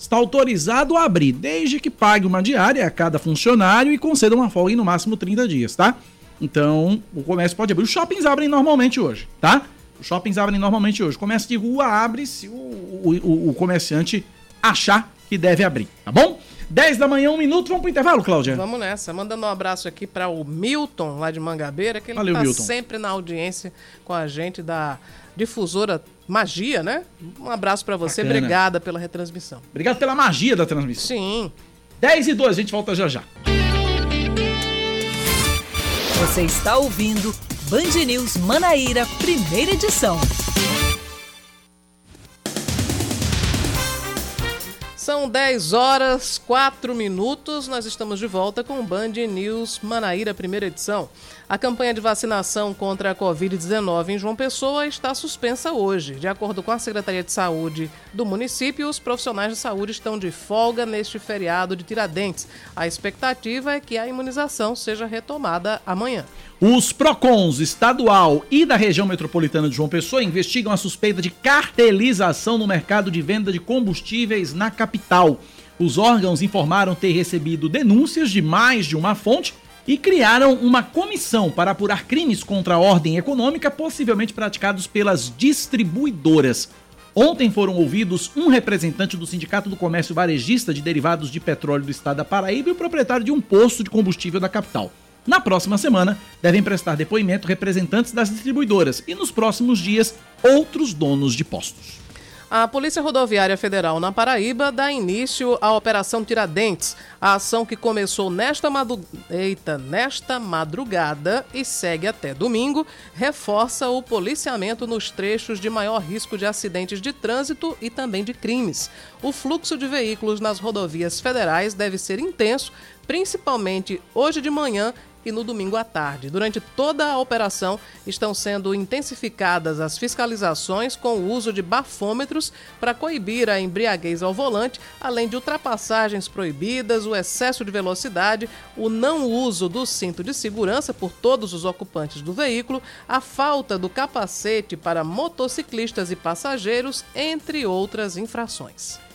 está autorizado a abrir, desde que pague uma diária a cada funcionário e conceda uma folga em no máximo 30 dias, tá? Então, o comércio pode abrir. Os shoppings abrem normalmente hoje, tá? Os shoppings abrem normalmente hoje. O comércio de rua abre se o, o, o comerciante achar que deve abrir, tá bom? 10 da manhã, um minuto. Vamos pro intervalo, Cláudia? Vamos nessa. Mandando um abraço aqui para o Milton, lá de Mangabeira, que ele Valeu, tá Milton. sempre na audiência com a gente da difusora Magia, né? Um abraço para você. Bacana. Obrigada pela retransmissão. Obrigado pela magia da transmissão. Sim. 10 e 2, a gente volta já já. Você está ouvindo Band News Manaíra, primeira edição. São 10 horas 4 minutos. Nós estamos de volta com o Band News Manaíra, primeira edição. A campanha de vacinação contra a Covid-19 em João Pessoa está suspensa hoje. De acordo com a Secretaria de Saúde do município, os profissionais de saúde estão de folga neste feriado de Tiradentes. A expectativa é que a imunização seja retomada amanhã. Os PROCONs estadual e da região metropolitana de João Pessoa investigam a suspeita de cartelização no mercado de venda de combustíveis na capital. Os órgãos informaram ter recebido denúncias de mais de uma fonte e criaram uma comissão para apurar crimes contra a ordem econômica possivelmente praticados pelas distribuidoras. Ontem foram ouvidos um representante do Sindicato do Comércio Varejista de Derivados de Petróleo do Estado da Paraíba e o proprietário de um posto de combustível da capital. Na próxima semana, devem prestar depoimento representantes das distribuidoras e nos próximos dias, outros donos de postos. A Polícia Rodoviária Federal na Paraíba dá início à Operação Tiradentes, a ação que começou nesta, madu... Eita, nesta madrugada e segue até domingo, reforça o policiamento nos trechos de maior risco de acidentes de trânsito e também de crimes. O fluxo de veículos nas rodovias federais deve ser intenso, principalmente hoje de manhã e no domingo à tarde. Durante toda a operação, estão sendo intensificadas as fiscalizações com o uso de bafômetros para coibir a embriaguez ao volante, além de ultrapassagens proibidas, o excesso de velocidade, o não uso do cinto de segurança por todos os ocupantes do veículo, a falta do capacete para motociclistas e passageiros, entre outras infrações.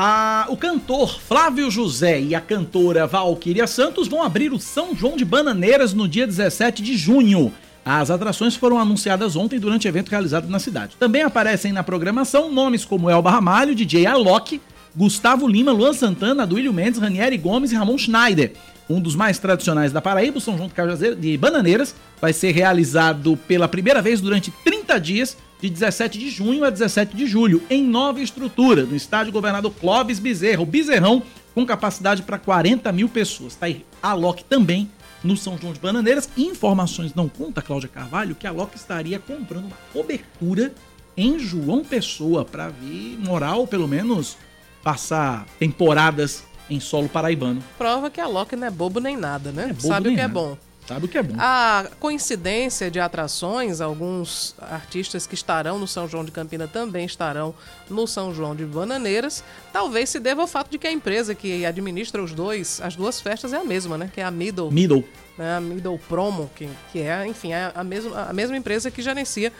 A- o cantor Flávio José e a cantora Valquíria Santos vão abrir o São João de Bananeiras no dia 17 de junho. As atrações foram anunciadas ontem durante evento realizado na cidade. Também aparecem na programação nomes como Elba Ramalho, DJ Alok, Gustavo Lima, Luan Santana, Duílio Mendes, Ranieri Gomes e Ramon Schneider. Um dos mais tradicionais da Paraíba, o São João de de Bananeiras, vai ser realizado pela primeira vez durante 30 dias, de 17 de junho a 17 de julho, em nova estrutura, no estádio Governador Clóvis Bezerra, o Bezerrão, com capacidade para 40 mil pessoas. Tá aí a Loki também no São João de Bananeiras. Informações não conta, Cláudia Carvalho, que a Loki estaria comprando uma cobertura em João Pessoa para vir morar ou pelo menos passar temporadas em solo paraibano. Prova que a Loki não é bobo nem nada, né? bobo Sabe o que é nada. bom. Sabe o que é bom? A coincidência de atrações, alguns artistas que estarão no São João de Campina também estarão no São João de Bananeiras, talvez se deva ao fato de que a empresa que administra os dois, as duas festas é a mesma, né? Que é a Middle. Middle. né, a Middle Promo, que, que é, enfim, é a mesma, a mesma empresa que gerencia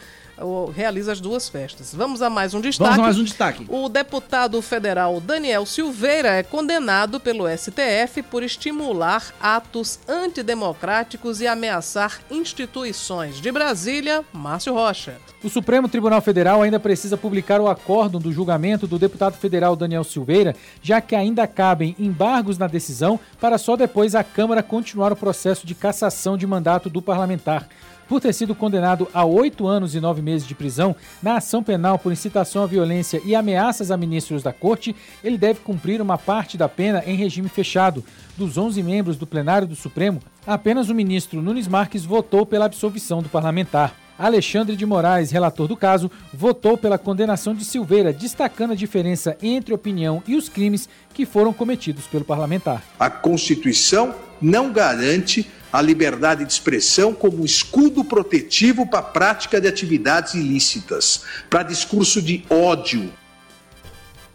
realiza as duas festas. Vamos a mais um destaque. Vamos a mais um destaque. O deputado federal Daniel Silveira é condenado pelo STF por estimular atos antidemocráticos e ameaçar instituições. De Brasília, Márcio Rocha. O Supremo Tribunal Federal ainda precisa publicar o acórdão do julgamento do deputado federal Daniel Silveira, já que ainda cabem embargos na decisão para só depois a Câmara continuar o processo de cassação de mandato do parlamentar. Por ter sido condenado a oito anos e nove meses de prisão na ação penal por incitação à violência e ameaças a ministros da Corte, ele deve cumprir uma parte da pena em regime fechado. Dos 11 membros do plenário do Supremo, apenas o ministro Nunes Marques votou pela absolvição do parlamentar. Alexandre de Moraes, relator do caso, votou pela condenação de Silveira, destacando a diferença entre opinião e os crimes que foram cometidos pelo parlamentar. A Constituição não garante a liberdade de expressão como escudo protetivo para a prática de atividades ilícitas, para discurso de ódio.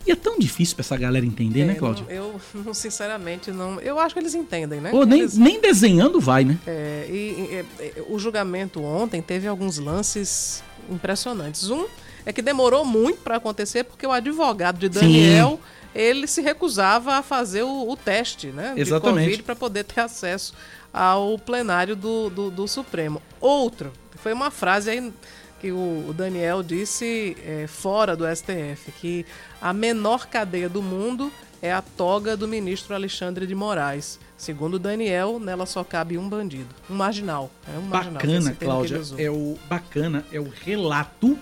E é tão difícil pra essa galera entender, né, Cláudia? Eu, não, sinceramente, não. Eu acho que eles entendem, né? Ou nem, Eles- nem desenhando vai, né? É, e, e, é, o julgamento ontem teve alguns lances impressionantes. Um é que demorou muito para acontecer porque o advogado de Daniel ele se recusava a fazer o, o teste, né? Exatamente. De Covid para poder ter acesso ao plenário do, do, do Supremo. Outro foi uma frase aí que o Daniel disse é, fora do STF que a menor cadeia do mundo é a toga do ministro Alexandre de Moraes. Segundo o Daniel, nela só cabe um bandido, um marginal. É um marginal. Bacana, termo que Cláudia. É o bacana é o relato.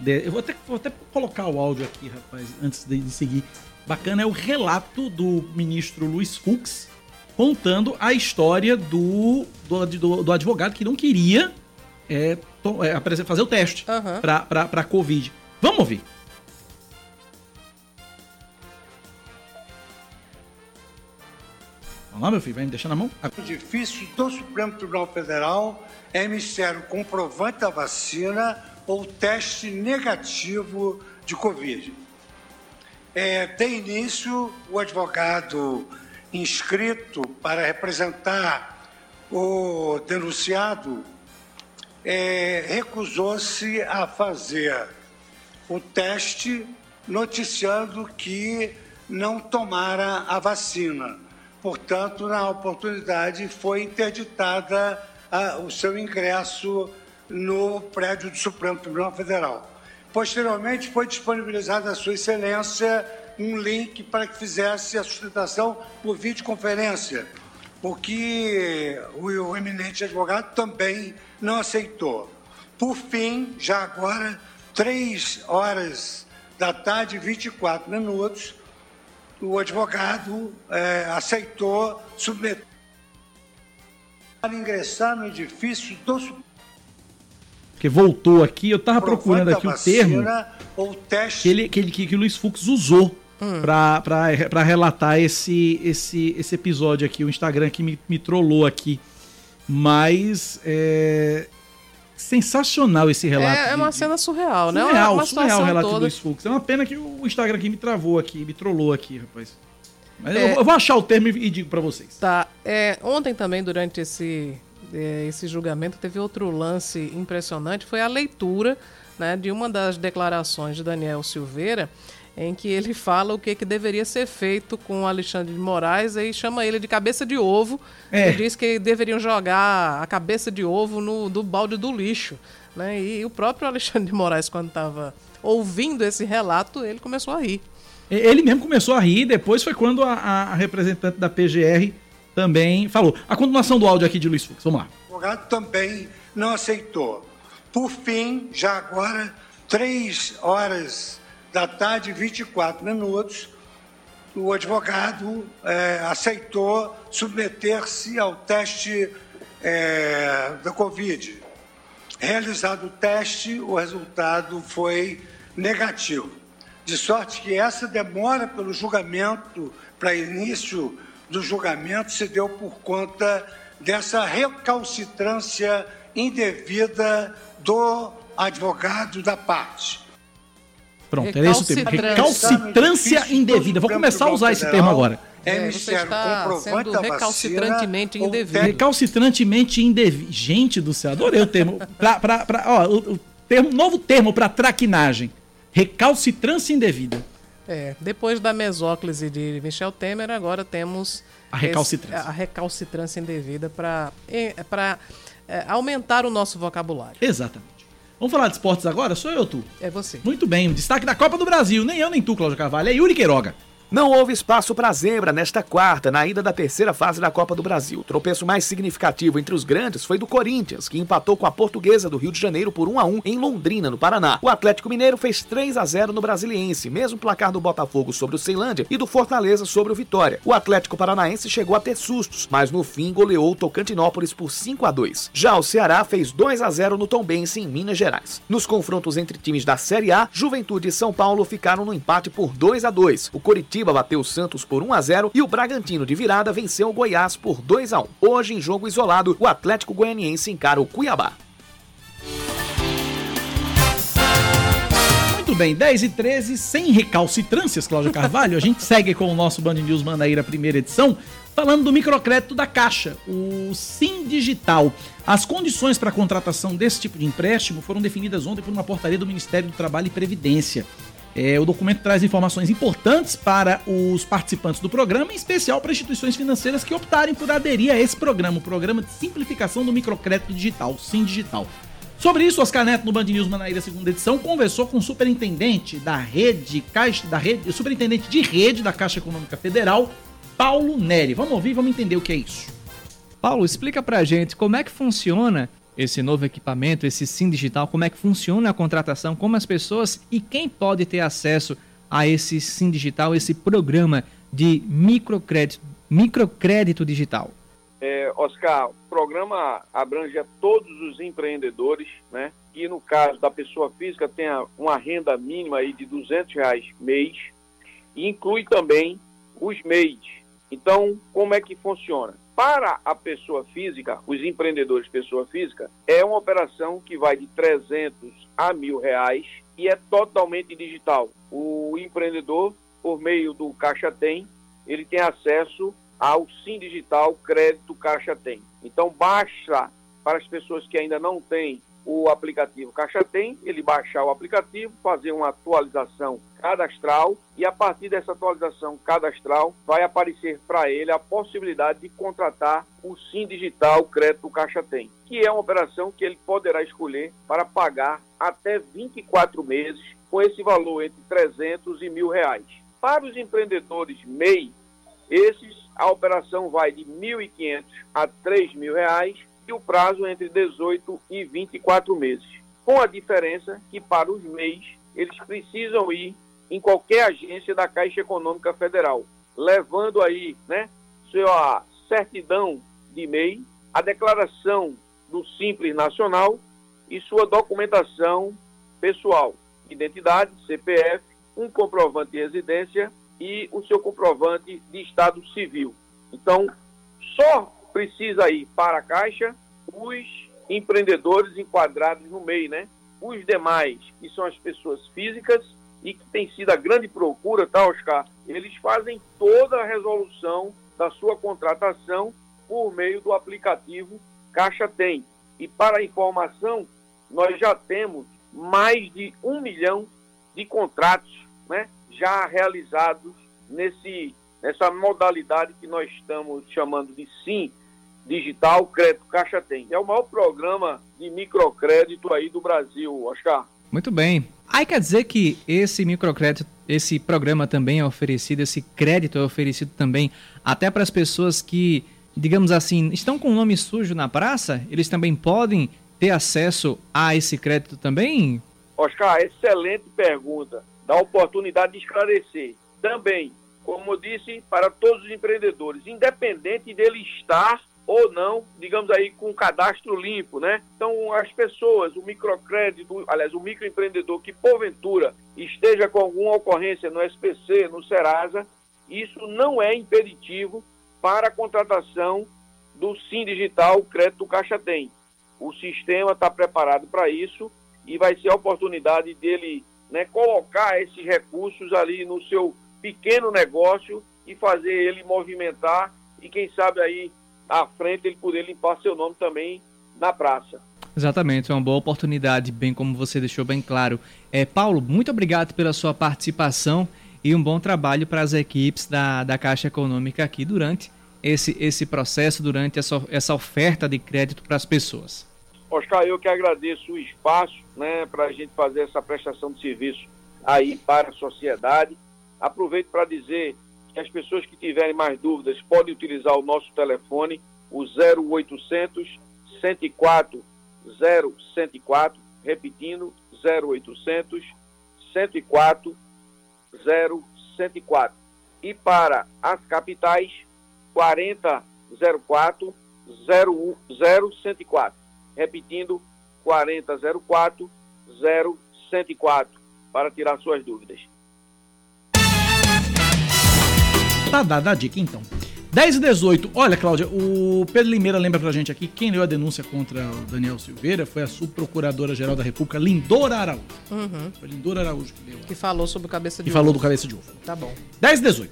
de- eu vou até, vou até colocar o áudio aqui, rapaz, antes de, de seguir. Bacana é o relato do ministro Luiz Fux contando a história do, do, do- do advogado que não queria é, to- é, fazer o teste Aham. pra, pra, pra Covid. Vamos ouvir. Vamos lá, meu filho, vai me deixar na mão? O difícil do Supremo Tribunal Federal é emitir o comprovante da vacina ou teste negativo de Covid. É, tem início o advogado inscrito para representar o denunciado é, recusou-se a fazer o teste, noticiando que não tomara a vacina. Portanto, na oportunidade, foi interditada ah, o seu ingresso no prédio do Supremo Tribunal Federal. Posteriormente, foi disponibilizado à Sua Excelência um link para que fizesse a sustentação por videoconferência, o que o eminente advogado também não aceitou. Por fim, já agora, três horas da tarde, 24 minutos, o advogado é, aceitou submeter para ingressar no edifício do porque voltou aqui, eu tava procurando aqui o termo que, ele, que, ele, que, que o Luiz Fux usou hum. para relatar esse, esse, esse episódio aqui. O Instagram que me, me trollou aqui. Mas é, sensacional esse relato. É, é uma cena surreal, né? Surreal, uma surreal o relato toda. do Luiz Fux. É uma pena que o Instagram aqui me travou aqui, me trollou aqui, rapaz. Mas é, eu, vou achar o termo e digo para vocês. Tá. É, ontem também, durante esse, é, esse julgamento, teve outro lance impressionante, foi a leitura né, de uma das declarações de Daniel Silveira, em que ele fala o que, que deveria ser feito com o Alexandre de Moraes e chama ele de cabeça de ovo. É. Ele diz que deveriam jogar a cabeça de ovo no do balde do lixo. Né? E o próprio Alexandre de Moraes, quando estava ouvindo esse relato, ele começou a rir. Ele mesmo começou a rir, depois foi quando a, a representante da PGR também falou. A continuação do áudio aqui de Luiz Fux, vamos lá. O advogado também não aceitou. Por fim, já agora, três horas da tarde, 24 minutos, o advogado é, aceitou submeter-se ao teste é, da Covid. Realizado o teste, o resultado foi negativo. De sorte que essa demora pelo julgamento, para início do julgamento, se deu por conta dessa recalcitrância indevida do advogado da parte. Pronto, era esse o termo. Recalcitrância indevida. Vou começar a usar esse termo agora. É, você está sendo recalcitrantemente indevido. Recalcitrantemente indevido. Gente do céu, adorei o termo. Pra, pra, pra, ó, o, o termo, novo termo para traquinagem. Recalcitrância indevida. É, depois da mesóclise de Michel Temer, agora temos a recalcitrância, esse, a recalcitrância indevida para é, é, aumentar o nosso vocabulário. Exatamente. Vamos falar de esportes agora? Sou eu, tu? É você. Muito bem, destaque da Copa do Brasil. Nem eu, nem tu, Cláudio Carvalho. É Yuri Queiroga. Não houve espaço para zebra nesta quarta, na ida da terceira fase da Copa do Brasil. O tropeço mais significativo entre os grandes foi do Corinthians, que empatou com a Portuguesa do Rio de Janeiro por 1 a 1 em Londrina, no Paraná. O Atlético Mineiro fez 3 a 0 no Brasiliense, mesmo placar do Botafogo sobre o Ceilândia e do Fortaleza sobre o Vitória. O Atlético Paranaense chegou a ter sustos, mas no fim goleou o Tocantinópolis por 5 a 2. Já o Ceará fez 2 a 0 no Tombense em Minas Gerais. Nos confrontos entre times da Série A, Juventude e São Paulo ficaram no empate por 2 a 2. O Coritiba bateu o Santos por 1 a 0 e o Bragantino de virada venceu o Goiás por 2 a 1. Hoje, em jogo isolado, o Atlético Goianiense encara o Cuiabá. Muito bem, 10 e 13, sem recalcitrâncias, Cláudio Carvalho. A gente segue com o nosso Band News Manaíra, primeira edição, falando do microcrédito da Caixa, o Sim Digital. As condições para a contratação desse tipo de empréstimo foram definidas ontem por uma portaria do Ministério do Trabalho e Previdência. É, o documento traz informações importantes para os participantes do programa, em especial para instituições financeiras que optarem por aderir a esse programa, o Programa de Simplificação do Microcrédito Digital, Sim Digital. Sobre isso, Oscar Neto, no Band News Manaíra, segunda edição, conversou com o superintendente da rede, Caixa, da rede, superintendente de rede da Caixa Econômica Federal, Paulo Neri. Vamos ouvir, vamos entender o que é isso. Paulo, explica pra gente como é que funciona esse novo equipamento, esse SIM digital, como é que funciona a contratação, como as pessoas e quem pode ter acesso a esse SIM digital, esse programa de microcrédito, microcrédito digital. É, Oscar, o programa abrange a todos os empreendedores, né? E no caso da pessoa física tem uma renda mínima aí de 200 reais mês e inclui também os MEIs. Então, como é que funciona? Para a pessoa física, os empreendedores pessoa física, é uma operação que vai de 300 a mil reais e é totalmente digital. O empreendedor, por meio do Caixa Tem, ele tem acesso ao Sim Digital Crédito Caixa Tem. Então basta para as pessoas que ainda não têm o aplicativo Caixa Tem, ele baixar o aplicativo, fazer uma atualização cadastral e a partir dessa atualização cadastral vai aparecer para ele a possibilidade de contratar o Sim Digital Crédito Caixa Tem, que é uma operação que ele poderá escolher para pagar até 24 meses com esse valor entre 300 e mil reais. Para os empreendedores MEI, esses a operação vai de 1.500 a 3 mil reais e o prazo entre 18 e 24 meses. Com a diferença que para os MEIs eles precisam ir em qualquer agência da Caixa Econômica Federal, levando aí, né, sua certidão de MEI, a declaração do Simples Nacional e sua documentação pessoal, identidade, CPF, um comprovante de residência e o seu comprovante de estado civil. Então, só precisa ir para a Caixa os empreendedores enquadrados no MEI, né? Os demais, que são as pessoas físicas e que tem sido a grande procura, tá, Oscar? Eles fazem toda a resolução da sua contratação por meio do aplicativo Caixa Tem. E para informação, nós já temos mais de um milhão de contratos né, já realizados nesse, nessa modalidade que nós estamos chamando de SIM, Digital Crédito Caixa Tem. É o maior programa de microcrédito aí do Brasil, Oscar. Muito bem. Aí quer dizer que esse microcrédito, esse programa também é oferecido, esse crédito é oferecido também até para as pessoas que, digamos assim, estão com o nome sujo na praça? Eles também podem ter acesso a esse crédito também? Oscar, excelente pergunta. Dá oportunidade de esclarecer. Também, como eu disse, para todos os empreendedores, independente dele estar ou não, digamos aí, com cadastro limpo, né? Então, as pessoas, o microcrédito, aliás, o microempreendedor que porventura esteja com alguma ocorrência no SPC, no Serasa, isso não é impeditivo para a contratação do Sim Digital Crédito Caixa Tem. O sistema está preparado para isso e vai ser a oportunidade dele né, colocar esses recursos ali no seu pequeno negócio e fazer ele movimentar e quem sabe aí à frente ele poder limpar seu nome também na praça. Exatamente, é uma boa oportunidade, bem como você deixou bem claro. É, Paulo, muito obrigado pela sua participação e um bom trabalho para as equipes da, da Caixa Econômica aqui durante esse, esse processo, durante essa, essa oferta de crédito para as pessoas. Oscar, eu que agradeço o espaço né, para a gente fazer essa prestação de serviço aí para a sociedade. Aproveito para dizer que as pessoas que tiverem mais dúvidas podem utilizar o nosso telefone, o 0800 104 0104, repetindo, 0800 104 0104. E para as capitais, 4004 0104. Repetindo, 4004 0104, para tirar suas dúvidas. Tá dada a dica então. 10 e 18. Olha, Cláudia, o Pedro Limeira lembra pra gente aqui quem leu a denúncia contra o Daniel Silveira foi a subprocuradora-geral da República, Lindora Araújo. Uhum. Foi Lindora Araújo que leu. Que falou sobre o cabeça de E ovo. falou do cabeça de ovo. Tá bom. 10 e 18.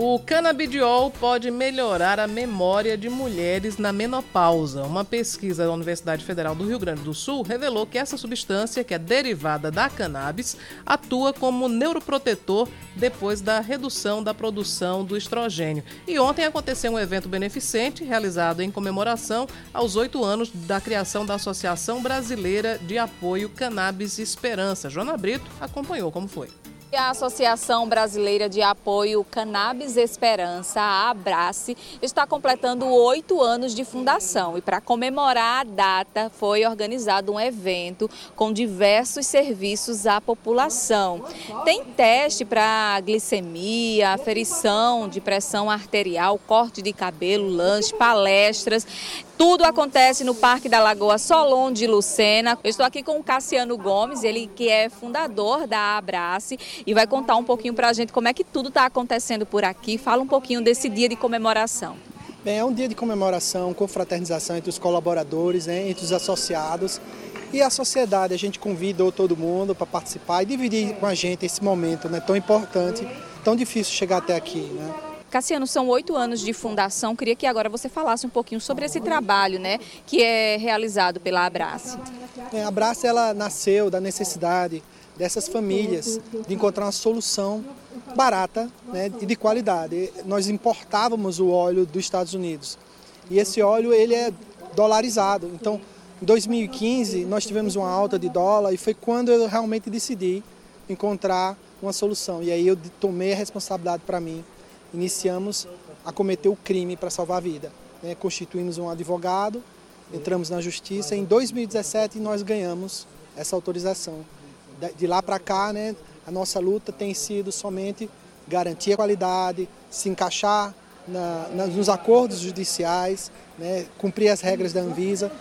O canabidiol pode melhorar a memória de mulheres na menopausa. Uma pesquisa da Universidade Federal do Rio Grande do Sul revelou que essa substância, que é derivada da cannabis, atua como neuroprotetor depois da redução da produção do estrogênio. E ontem aconteceu um evento beneficente realizado em comemoração aos oito anos da criação da Associação Brasileira de Apoio Cannabis Esperança. Joana Brito acompanhou como foi. A Associação Brasileira de Apoio Cannabis Esperança, a Abrace, está completando oito anos de fundação e para comemorar a data foi organizado um evento com diversos serviços à população. Tem teste para glicemia, aferição de pressão arterial, corte de cabelo, lanche, palestras. Tudo acontece no Parque da Lagoa Solon de Lucena. Eu estou aqui com o Cassiano Gomes, ele que é fundador da Abrace e vai contar um pouquinho para a gente como é que tudo está acontecendo por aqui. Fala um pouquinho desse dia de comemoração. Bem, é um dia de comemoração, confraternização entre os colaboradores, né, entre os associados e a sociedade. A gente convida todo mundo para participar e dividir com a gente esse momento né, tão importante, tão difícil chegar até aqui. Né? Cassiano, são oito anos de fundação. Queria que agora você falasse um pouquinho sobre esse trabalho né, que é realizado pela Abrace. É, a Abrace ela nasceu da necessidade dessas famílias de encontrar uma solução barata né, e de qualidade. Nós importávamos o óleo dos Estados Unidos e esse óleo ele é dolarizado. Então Em 2015, nós tivemos uma alta de dólar e foi quando eu realmente decidi encontrar uma solução. E aí eu tomei a responsabilidade para mim. Iniciamos a cometer o crime para salvar a vida. Né? Constituímos um advogado, entramos na justiça. Em 2017 nós ganhamos essa autorização. De lá para cá, né, a nossa luta tem sido somente garantir a qualidade, se encaixar na, na, nos acordos judiciais, né, cumprir as regras da Anvisa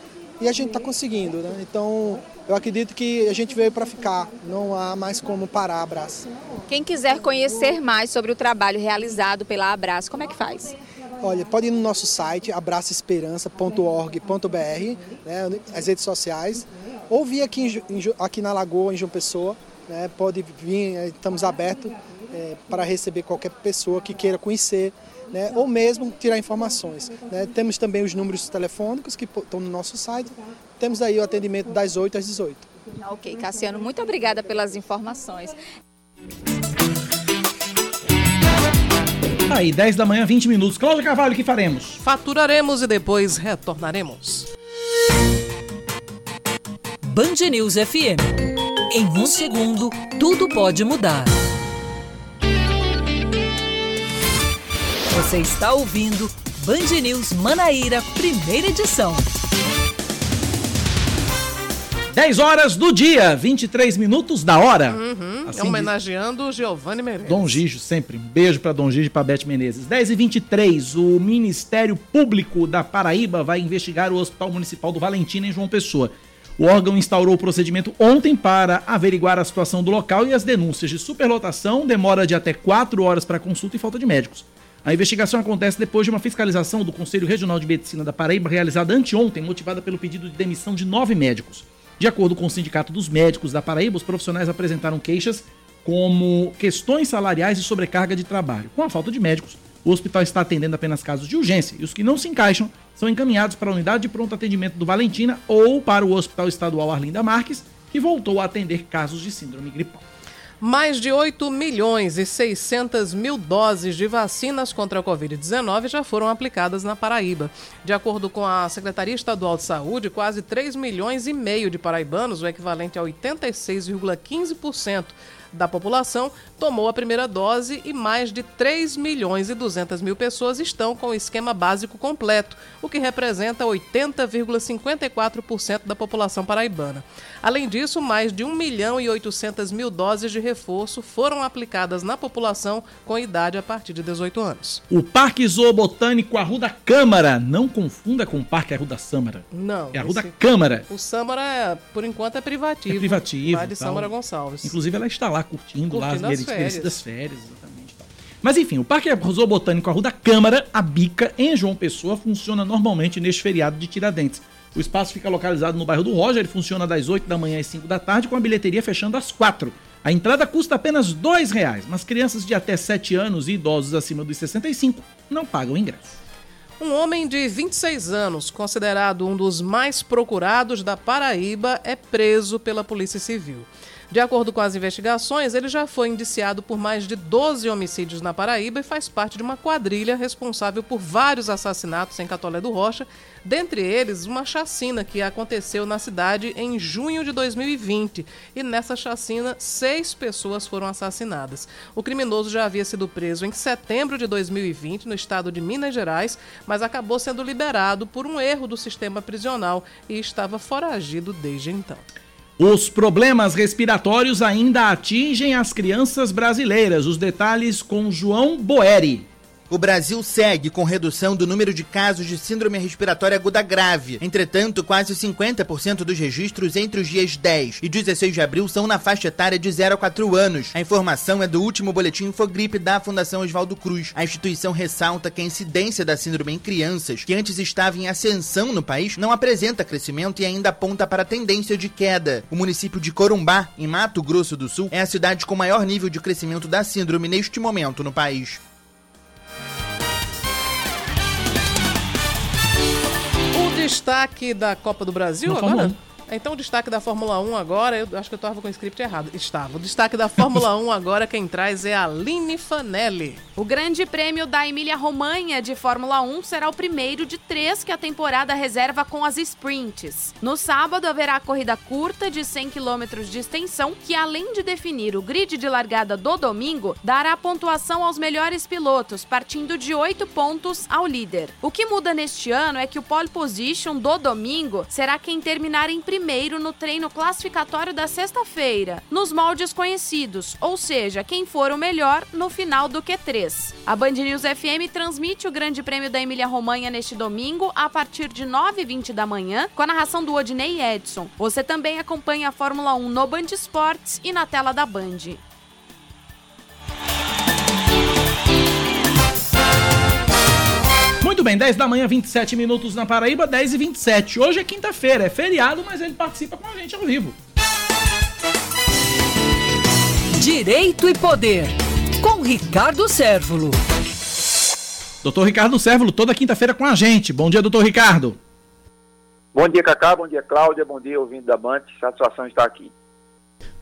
e a gente está conseguindo. Né? Então, eu acredito que a gente veio para ficar, não há mais como parar a Abraço. Quem quiser conhecer mais sobre o trabalho realizado pela Abraço, como é que faz? Olha, pode ir no nosso site abraçoesperança.org.br, né, as redes sociais, ou vir aqui, em, aqui na Lagoa, em João Pessoa, né, pode vir, eh, estamos abertos é, para receber qualquer pessoa que queira conhecer né, ou mesmo tirar informações. Né. Temos também os números telefônicos que estão no nosso site. Temos aí o atendimento das 8 às 18. Ok, Cassiano, muito obrigada pelas informações. Aí, 10 da manhã, 20 minutos. Cláudia Carvalho, o que faremos? Faturaremos e depois retornaremos. Band News FM. Em um segundo, tudo pode mudar. Você está ouvindo Band News Manaíra, primeira edição. 10 horas do dia, 23 minutos da hora. Uhum, assim homenageando diz... Giovanni Menezes. Dom Gijo, sempre. Um beijo para Dom Gijo e para Beth Menezes. 10 e 23 o Ministério Público da Paraíba vai investigar o Hospital Municipal do Valentina em João Pessoa. O órgão instaurou o procedimento ontem para averiguar a situação do local e as denúncias de superlotação, demora de até 4 horas para consulta e falta de médicos. A investigação acontece depois de uma fiscalização do Conselho Regional de Medicina da Paraíba realizada anteontem, motivada pelo pedido de demissão de nove médicos. De acordo com o Sindicato dos Médicos da Paraíba, os profissionais apresentaram queixas como questões salariais e sobrecarga de trabalho. Com a falta de médicos, o hospital está atendendo apenas casos de urgência e os que não se encaixam são encaminhados para a unidade de pronto atendimento do Valentina ou para o Hospital Estadual Arlinda Marques, que voltou a atender casos de síndrome gripal. Mais de 8 milhões e 600 mil doses de vacinas contra a Covid-19 já foram aplicadas na Paraíba. De acordo com a Secretaria Estadual de Saúde, quase 3 milhões e meio de paraibanos, o equivalente a 86,15%, da população tomou a primeira dose e mais de 3 milhões e 200 mil pessoas estão com o esquema básico completo, o que representa 80,54% da população paraibana. Além disso, mais de 1 milhão e 800 mil doses de reforço foram aplicadas na população com idade a partir de 18 anos. O Parque Zoobotânico Arruda Câmara, não confunda com o Parque Arruda Sâmara. Não. É Arruda esse... Câmara. O Sâmara, por enquanto, é privativo. É privativo. Lá de Sâmara Gonçalves. Inclusive, ela está lá curtindo, curtindo lá as, as férias. férias, exatamente. Mas enfim, o Parque Zoobotânico Arruda Câmara, a Bica, em João Pessoa, funciona normalmente neste feriado de Tiradentes. O espaço fica localizado no bairro do Roger, ele funciona das 8 da manhã às 5 da tarde, com a bilheteria fechando às 4. A entrada custa apenas R$ reais, mas crianças de até 7 anos e idosos acima dos 65 não pagam ingresso. Um homem de 26 anos, considerado um dos mais procurados da Paraíba, é preso pela Polícia Civil. De acordo com as investigações, ele já foi indiciado por mais de 12 homicídios na Paraíba e faz parte de uma quadrilha responsável por vários assassinatos em Catolé do Rocha, dentre eles uma chacina que aconteceu na cidade em junho de 2020. E nessa chacina, seis pessoas foram assassinadas. O criminoso já havia sido preso em setembro de 2020 no estado de Minas Gerais, mas acabou sendo liberado por um erro do sistema prisional e estava foragido desde então. Os problemas respiratórios ainda atingem as crianças brasileiras. Os detalhes com João Boeri. O Brasil segue com redução do número de casos de síndrome respiratória aguda grave. Entretanto, quase 50% dos registros entre os dias 10 e 16 de abril são na faixa etária de 0 a 4 anos. A informação é do último boletim Infogripe da Fundação Oswaldo Cruz. A instituição ressalta que a incidência da síndrome em crianças, que antes estava em ascensão no país, não apresenta crescimento e ainda aponta para a tendência de queda. O município de Corumbá, em Mato Grosso do Sul, é a cidade com maior nível de crescimento da síndrome neste momento no país. Destaque da Copa do Brasil agora? Fórmula 1. Então o destaque da Fórmula 1 agora, eu acho que eu estava com o script errado. Estava. O destaque da Fórmula 1 agora quem traz é a Aline Fanelli. O Grande Prêmio da Emília-Romanha de Fórmula 1 será o primeiro de três que a temporada reserva com as sprints. No sábado haverá a corrida curta de 100 km de extensão, que além de definir o grid de largada do domingo, dará pontuação aos melhores pilotos, partindo de oito pontos ao líder. O que muda neste ano é que o pole position do domingo será quem terminar em primeiro primeiro no treino classificatório da sexta-feira, nos moldes conhecidos, ou seja, quem for o melhor no final do Q3. A Band News FM transmite o Grande Prêmio da Emília-Romanha neste domingo a partir de 9h20 da manhã, com a narração do Odinei Edson. Você também acompanha a Fórmula 1 no Band Esportes e na tela da Band. Muito bem, 10 da manhã, 27 minutos na Paraíba, 10 e 27. Hoje é quinta-feira, é feriado, mas ele participa com a gente ao vivo. Direito e Poder, com Ricardo Sérvulo. Doutor Ricardo Sérvulo, toda quinta-feira com a gente. Bom dia, doutor Ricardo. Bom dia, Cacá. Bom dia, Cláudia. Bom dia, ouvindo da Band. Satisfação estar aqui.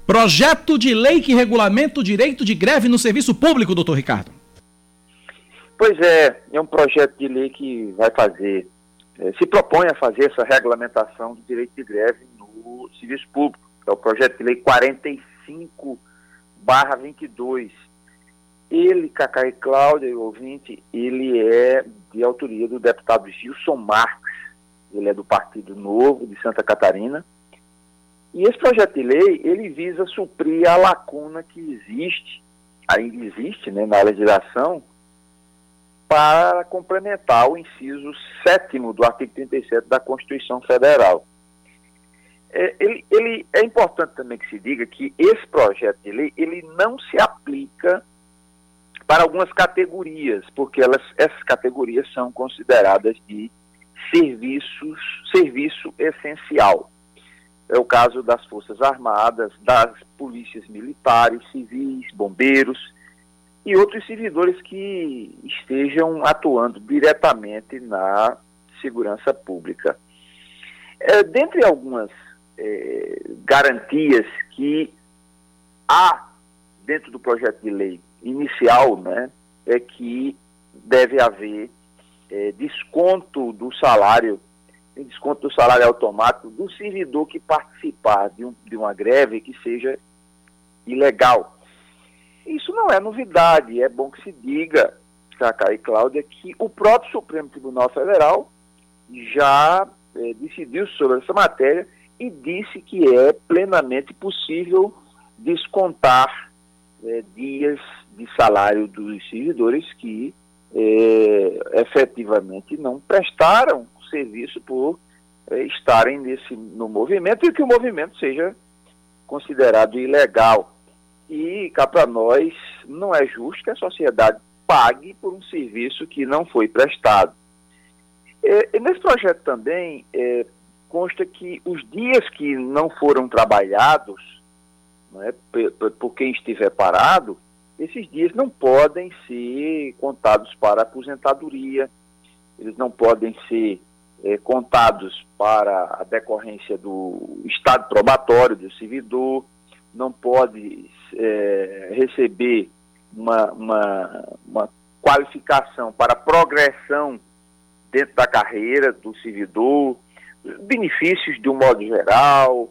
Projeto de lei que regulamenta o direito de greve no serviço público, doutor Ricardo. Pois é, é um projeto de lei que vai fazer, é, se propõe a fazer essa regulamentação do direito de greve no serviço público. É o projeto de lei 45 barra 22. Ele, Cacá e Cláudia, o ouvinte, ele é de autoria do deputado Gilson Marques, ele é do Partido Novo de Santa Catarina. E esse projeto de lei, ele visa suprir a lacuna que existe, ainda existe né, na legislação, para complementar o inciso 7 do artigo 37 da Constituição Federal. É, ele, ele, é importante também que se diga que esse projeto de lei ele não se aplica para algumas categorias, porque elas, essas categorias são consideradas de serviços, serviço essencial. É o caso das Forças Armadas, das polícias militares, civis, bombeiros, e outros servidores que estejam atuando diretamente na segurança pública. É, dentre algumas é, garantias que há dentro do projeto de lei inicial, né, é que deve haver é, desconto do salário, desconto do salário automático do servidor que participar de, um, de uma greve que seja ilegal. Isso não é novidade, é bom que se diga, Cacá e Cláudia, que o próprio Supremo Tribunal Federal já é, decidiu sobre essa matéria e disse que é plenamente possível descontar é, dias de salário dos servidores que é, efetivamente não prestaram serviço por estarem nesse, no movimento e que o movimento seja considerado ilegal. E cá para nós não é justo que a sociedade pague por um serviço que não foi prestado. É, e nesse projeto também é, consta que os dias que não foram trabalhados né, por quem estiver parado, esses dias não podem ser contados para aposentadoria, eles não podem ser é, contados para a decorrência do estado probatório do servidor, não pode é, receber uma, uma, uma qualificação para progressão dentro da carreira do servidor, benefícios de um modo geral,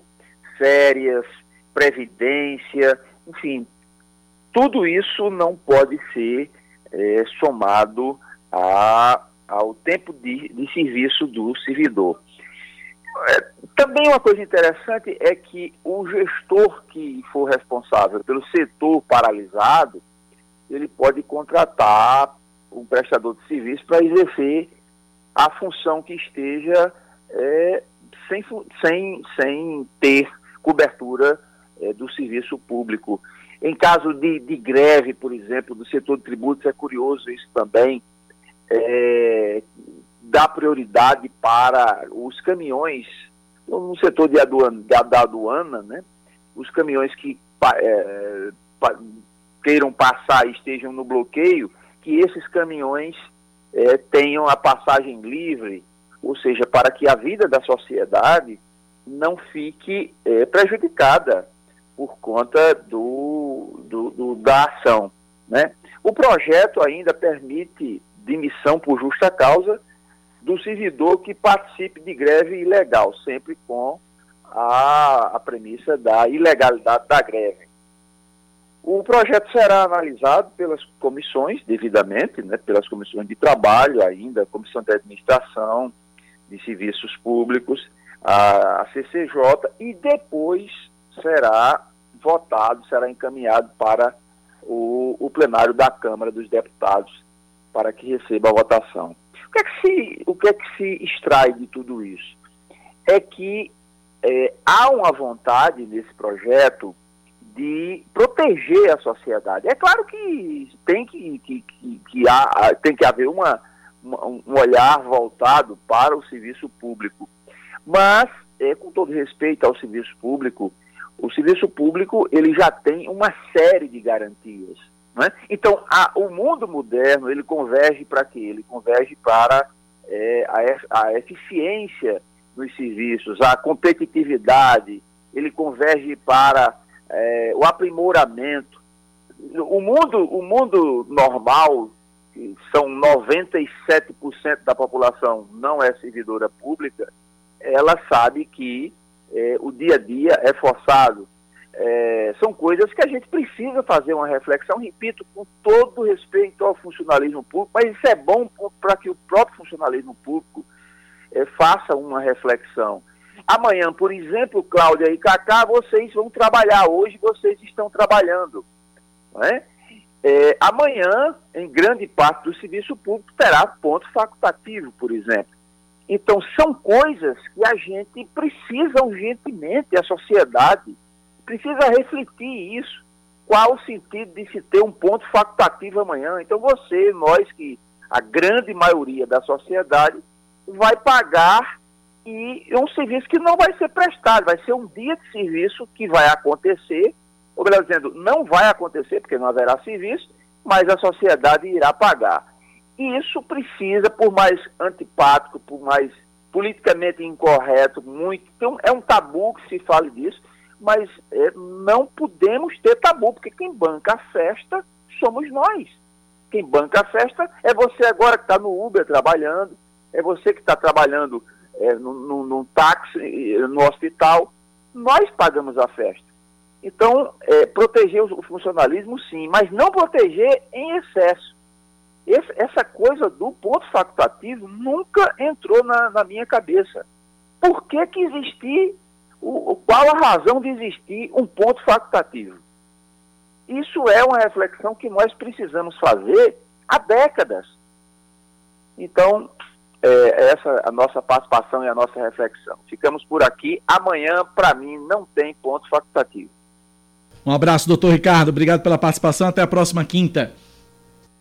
férias, previdência, enfim, tudo isso não pode ser é, somado a, ao tempo de, de serviço do servidor. É, também uma coisa interessante é que o gestor que for responsável pelo setor paralisado, ele pode contratar um prestador de serviço para exercer a função que esteja é, sem, sem, sem ter cobertura é, do serviço público. Em caso de, de, greve, por exemplo, do setor de tributos, é curioso isso também, é, dá prioridade para os caminhões, no setor de aduana, da, da aduana, né? os caminhões que é, queiram passar e estejam no bloqueio, que esses caminhões é, tenham a passagem livre, ou seja, para que a vida da sociedade não fique é, prejudicada por conta do, do, do, da ação. Né? O projeto ainda permite demissão por justa causa do servidor que participe de greve ilegal, sempre com a, a premissa da ilegalidade da greve. O projeto será analisado pelas comissões, devidamente, né, pelas comissões de trabalho ainda, comissão de administração, de serviços públicos, a, a CCJ, e depois será votado, será encaminhado para o, o plenário da Câmara dos Deputados para que receba a votação. Que é que se, o que é que se extrai de tudo isso? É que é, há uma vontade nesse projeto de proteger a sociedade. É claro que tem que, que, que, que há, tem que haver uma, uma, um olhar voltado para o serviço público. Mas, é, com todo respeito ao serviço público, o serviço público ele já tem uma série de garantias. Né? Então, a, o mundo moderno ele converge para quê? Ele converge para é, a, a eficiência nos serviços, a competitividade, ele converge para é, o aprimoramento. O mundo, o mundo normal, que são 97% da população não é servidora pública, ela sabe que é, o dia a dia é forçado. É, são coisas que a gente precisa fazer uma reflexão, repito, com todo respeito ao funcionalismo público, mas isso é bom para que o próprio funcionalismo público é, faça uma reflexão. Amanhã, por exemplo, Cláudia e Cacá, vocês vão trabalhar. Hoje vocês estão trabalhando. Né? É, amanhã, em grande parte do serviço público, terá ponto facultativo, por exemplo. Então, são coisas que a gente precisa urgentemente, a sociedade precisa refletir isso. Qual o sentido de se ter um ponto facultativo amanhã? Então, você, nós que a grande maioria da sociedade vai pagar e um serviço que não vai ser prestado, vai ser um dia de serviço que vai acontecer, ou melhor dizendo, não vai acontecer porque não haverá serviço, mas a sociedade irá pagar. E isso precisa, por mais antipático, por mais politicamente incorreto, muito, então, é um tabu que se fale disso, mas é, não podemos ter tabu, porque quem banca a festa somos nós. Quem banca a festa é você agora que está no Uber trabalhando, é você que está trabalhando é, num, táxi, no hospital, nós pagamos a festa. Então, é, proteger o funcionalismo, sim, mas não proteger em excesso. Esse, essa coisa do ponto facultativo nunca entrou na, na minha cabeça. Por que, que existir, o, qual a razão de existir um ponto facultativo? Isso é uma reflexão que nós precisamos fazer há décadas. Então, é, essa a nossa participação e a nossa reflexão. Ficamos por aqui. Amanhã, para mim, não tem ponto facultativo. Um abraço, doutor Ricardo. Obrigado pela participação. Até a próxima quinta.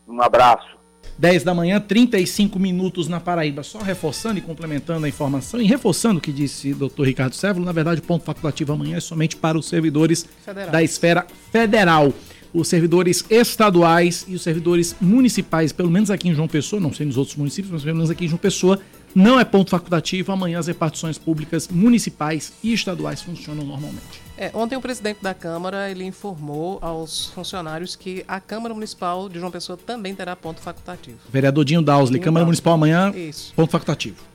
Um abraço. 10 da manhã, 35 minutos na Paraíba. Só reforçando e complementando a informação e reforçando o que disse o doutor Ricardo Sévolo, na verdade, o ponto facultativo amanhã é somente para os servidores Federal. da esfera federal os servidores estaduais e os servidores municipais, pelo menos aqui em João Pessoa, não sei nos outros municípios, mas pelo menos aqui em João Pessoa, não é ponto facultativo. Amanhã as repartições públicas municipais e estaduais funcionam normalmente. É, ontem o presidente da Câmara ele informou aos funcionários que a Câmara Municipal de João Pessoa também terá ponto facultativo. Vereador Dinho Dausley, Câmara Municipal amanhã, Isso. ponto facultativo.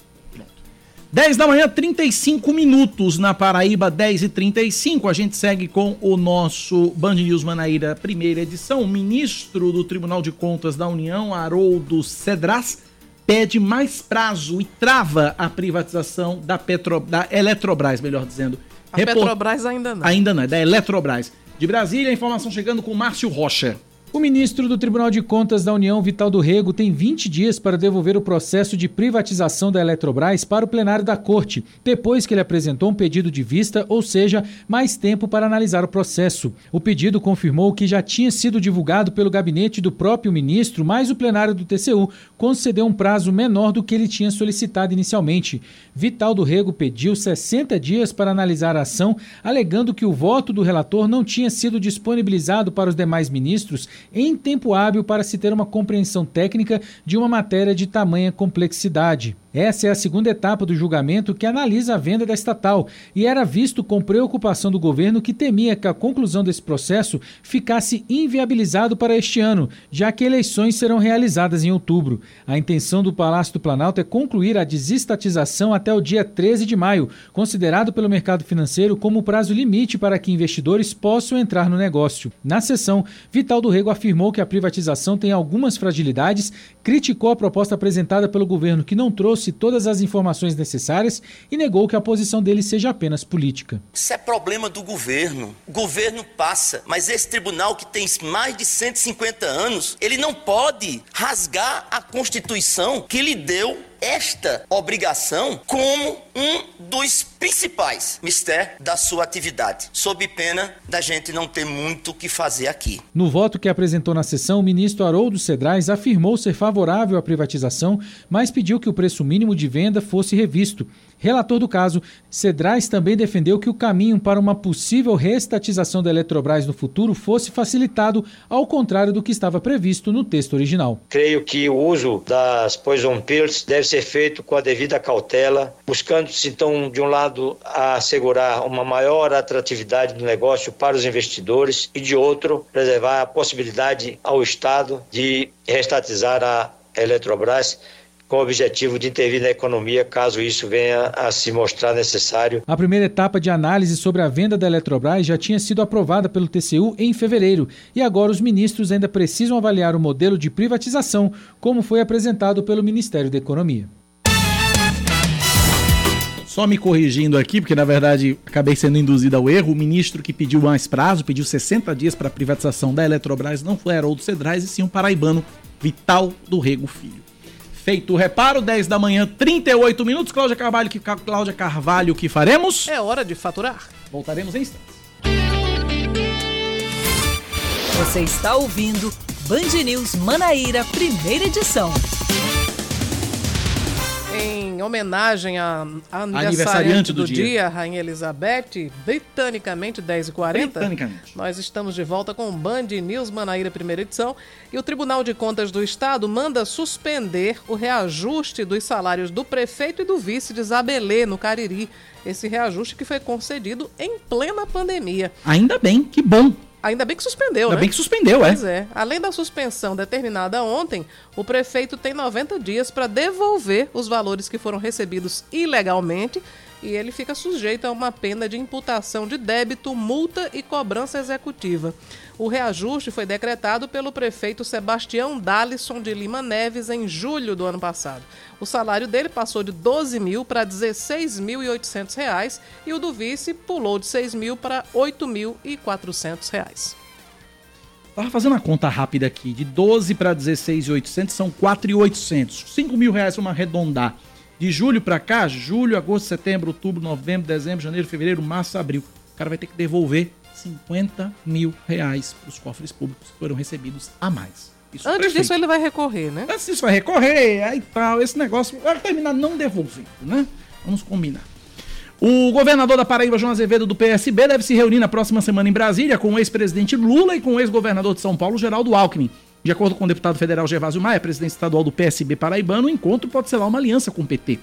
10 da manhã, 35 minutos na Paraíba, 10 e 35 A gente segue com o nosso Band News Manaíra, primeira edição. O ministro do Tribunal de Contas da União, Haroldo Cedras, pede mais prazo e trava a privatização da, Petro, da Eletrobras, melhor dizendo. A. Petrobras ainda não. Ainda não, é da Eletrobras. De Brasília, a informação chegando com Márcio Rocha. O ministro do Tribunal de Contas da União, Vital do Rego, tem 20 dias para devolver o processo de privatização da Eletrobras para o plenário da Corte, depois que ele apresentou um pedido de vista, ou seja, mais tempo para analisar o processo. O pedido confirmou que já tinha sido divulgado pelo gabinete do próprio ministro, mas o plenário do TCU concedeu um prazo menor do que ele tinha solicitado inicialmente. Vital do Rego pediu 60 dias para analisar a ação, alegando que o voto do relator não tinha sido disponibilizado para os demais ministros em tempo hábil para se ter uma compreensão técnica de uma matéria de tamanha complexidade. Essa é a segunda etapa do julgamento que analisa a venda da estatal e era visto com preocupação do governo que temia que a conclusão desse processo ficasse inviabilizado para este ano, já que eleições serão realizadas em outubro. A intenção do Palácio do Planalto é concluir a desestatização até o dia 13 de maio, considerado pelo mercado financeiro como prazo limite para que investidores possam entrar no negócio. Na sessão, Vital do Rego afirmou que a privatização tem algumas fragilidades, criticou a proposta apresentada pelo governo que não trouxe trouxe todas as informações necessárias e negou que a posição dele seja apenas política. Isso é problema do governo. O governo passa, mas esse tribunal que tem mais de 150 anos, ele não pode rasgar a Constituição que lhe deu esta obrigação como um dos principais mistérios da sua atividade, sob pena da gente não ter muito o que fazer aqui. No voto que apresentou na sessão, o ministro Haroldo Cedrais afirmou ser favorável à privatização, mas pediu que o preço mínimo de venda fosse revisto. Relator do caso, Cedrais também defendeu que o caminho para uma possível reestatização da Eletrobras no futuro fosse facilitado, ao contrário do que estava previsto no texto original. Creio que o uso das poison pills deve ser feito com a devida cautela, buscando-se então, de um lado, assegurar uma maior atratividade do negócio para os investidores e, de outro, preservar a possibilidade ao Estado de reestatizar a Eletrobras com o objetivo de intervir na economia caso isso venha a se mostrar necessário. A primeira etapa de análise sobre a venda da Eletrobras já tinha sido aprovada pelo TCU em fevereiro e agora os ministros ainda precisam avaliar o modelo de privatização, como foi apresentado pelo Ministério da Economia. Só me corrigindo aqui, porque na verdade acabei sendo induzido ao erro. O ministro que pediu mais prazo, pediu 60 dias para a privatização da Eletrobras, não foi Haroldo Cedrais, e sim o paraibano Vital do Rego Filho. Feito o reparo, 10 da manhã, 38 minutos. Cláudia Carvalho, que, Cláudia Carvalho, que faremos? É hora de faturar. Voltaremos em instantes. Você está ouvindo Band News Manaíra, primeira edição em homenagem à aniversariante, aniversariante do, do dia. dia, Rainha Elizabeth, britanicamente 10h40. Britanicamente. Nós estamos de volta com o Band News Manaíra, primeira edição. E o Tribunal de Contas do Estado manda suspender o reajuste dos salários do prefeito e do vice de Zabelê, no Cariri. Esse reajuste que foi concedido em plena pandemia. Ainda bem, que bom. Ainda bem que suspendeu, Ainda né? bem que suspendeu, é. Pois é. Além da suspensão determinada ontem, o prefeito tem 90 dias para devolver os valores que foram recebidos ilegalmente e ele fica sujeito a uma pena de imputação de débito, multa e cobrança executiva. O reajuste foi decretado pelo prefeito Sebastião Dalisson de Lima Neves em julho do ano passado. O salário dele passou de 12 mil para 16.800 reais e o do vice pulou de 6 mil para 8.400 reais. Tava fazendo a conta rápida aqui, de 12 para 16.800 são 4.800. 5 mil reais vamos arredondar. De julho para cá, julho, agosto, setembro, outubro, novembro, dezembro, janeiro, fevereiro, março, abril. O cara vai ter que devolver 50 mil reais para os cofres públicos que foram recebidos a mais. Isso Antes disso ele vai recorrer, né? Antes disso vai recorrer, aí tal, esse negócio vai terminar não devolvendo, né? Vamos combinar. O governador da Paraíba, João Azevedo, do PSB, deve se reunir na próxima semana em Brasília com o ex-presidente Lula e com o ex-governador de São Paulo, Geraldo Alckmin. De acordo com o deputado federal Gervásio Maia, presidente estadual do PSB paraibano, o encontro pode ser lá uma aliança com o PT.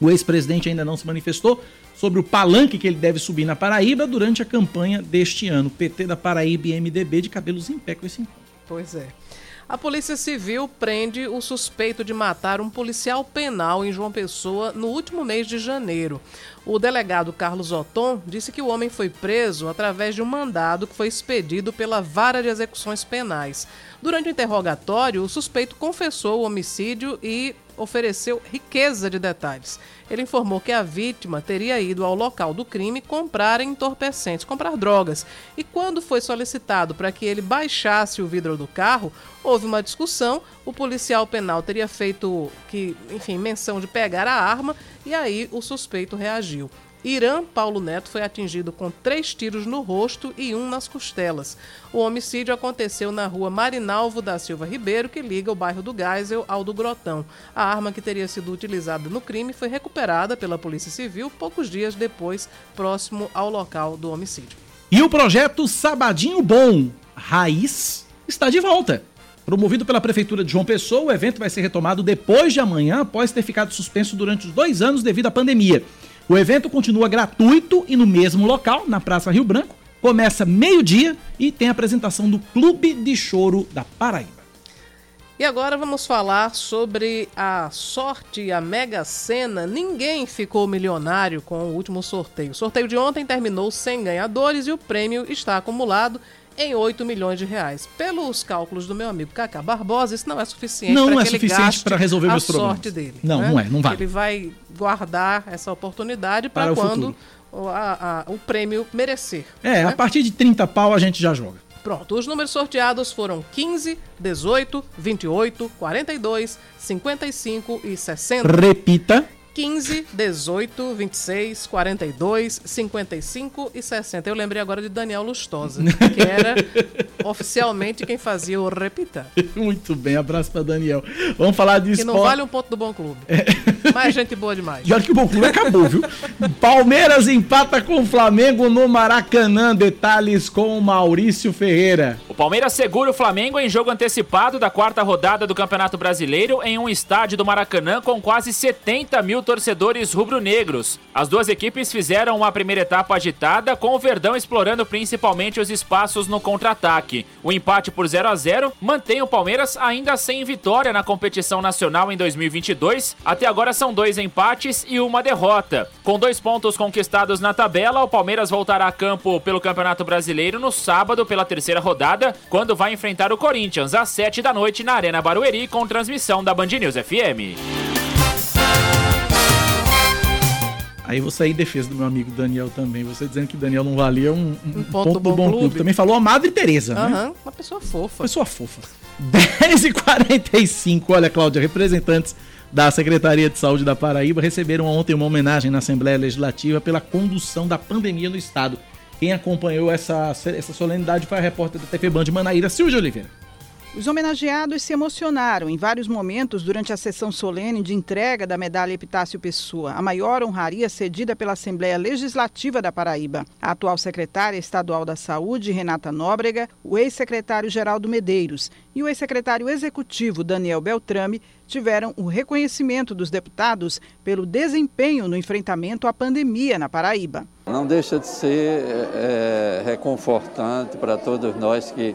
O ex-presidente ainda não se manifestou sobre o palanque que ele deve subir na Paraíba durante a campanha deste ano. PT da Paraíba e MDB de cabelos em pé com esse encontro. Pois é. A Polícia Civil prende o suspeito de matar um policial penal em João Pessoa no último mês de janeiro. O delegado Carlos Oton disse que o homem foi preso através de um mandado que foi expedido pela Vara de Execuções Penais. Durante o interrogatório, o suspeito confessou o homicídio e ofereceu riqueza de detalhes. Ele informou que a vítima teria ido ao local do crime comprar entorpecentes, comprar drogas. E quando foi solicitado para que ele baixasse o vidro do carro, houve uma discussão. O policial penal teria feito que, enfim, menção de pegar a arma e aí o suspeito reagiu. Irã Paulo Neto foi atingido com três tiros no rosto e um nas costelas. O homicídio aconteceu na rua Marinalvo da Silva Ribeiro, que liga o bairro do Geisel ao do Grotão. A arma que teria sido utilizada no crime foi recuperada pela Polícia Civil poucos dias depois, próximo ao local do homicídio. E o projeto Sabadinho Bom Raiz está de volta. Promovido pela Prefeitura de João Pessoa, o evento vai ser retomado depois de amanhã, após ter ficado suspenso durante os dois anos devido à pandemia. O evento continua gratuito e no mesmo local, na Praça Rio Branco. Começa meio-dia e tem a apresentação do Clube de Choro da Paraíba. E agora vamos falar sobre a sorte a Mega Sena. Ninguém ficou milionário com o último sorteio. O sorteio de ontem terminou sem ganhadores e o prêmio está acumulado em 8 milhões de reais. Pelos cálculos do meu amigo Cacá Barbosa, isso não é suficiente Não para é que ele suficiente para resolver meus problemas. sorte dele. Não, né? não é, não vale. Ele vai guardar essa oportunidade Para quando o, a- a- o prêmio merecer. É, né? a partir de 30 pau a gente já joga. Pronto, os números sorteados foram 15, 18, 28, 42, 55 e 60. Repita. 15, 18, 26, 42, 55 e 60. Eu lembrei agora de Daniel Lustosa, que era oficialmente quem fazia o Repita. Muito bem, abraço pra Daniel. Vamos falar de Que esporte. não vale um ponto do Bom Clube. Mas gente boa demais. E olha que o Bom Clube acabou, viu? Palmeiras empata com o Flamengo no Maracanã. Detalhes com o Maurício Ferreira. O Palmeiras segura o Flamengo em jogo antecipado da quarta rodada do Campeonato Brasileiro em um estádio do Maracanã com quase 70 mil torcedores rubro-negros. As duas equipes fizeram uma primeira etapa agitada, com o Verdão explorando principalmente os espaços no contra-ataque. O empate por 0 a 0 mantém o Palmeiras ainda sem vitória na competição nacional em 2022. Até agora são dois empates e uma derrota. Com dois pontos conquistados na tabela, o Palmeiras voltará a campo pelo Campeonato Brasileiro no sábado pela terceira rodada, quando vai enfrentar o Corinthians às 7 da noite na Arena Barueri com transmissão da Band News FM. Aí vou sair em defesa do meu amigo Daniel também. Você dizendo que Daniel não valia um, um ponto do do Bom Bom Clube. Clube. Também falou a Madre Teresa, né? Aham, uma pessoa fofa. Pessoa fofa. 10h45, olha, Cláudia, representantes da Secretaria de Saúde da Paraíba receberam ontem uma homenagem na Assembleia Legislativa pela condução da pandemia no Estado. Quem acompanhou essa, essa solenidade foi a repórter da TV Band Manaíra, Silvia Oliveira. Os homenageados se emocionaram em vários momentos durante a sessão solene de entrega da medalha Epitácio Pessoa, a maior honraria cedida pela Assembleia Legislativa da Paraíba. A atual secretária estadual da Saúde, Renata Nóbrega, o ex-secretário Geraldo Medeiros e o ex-secretário executivo Daniel Beltrame tiveram o reconhecimento dos deputados pelo desempenho no enfrentamento à pandemia na Paraíba. Não deixa de ser é, reconfortante para todos nós que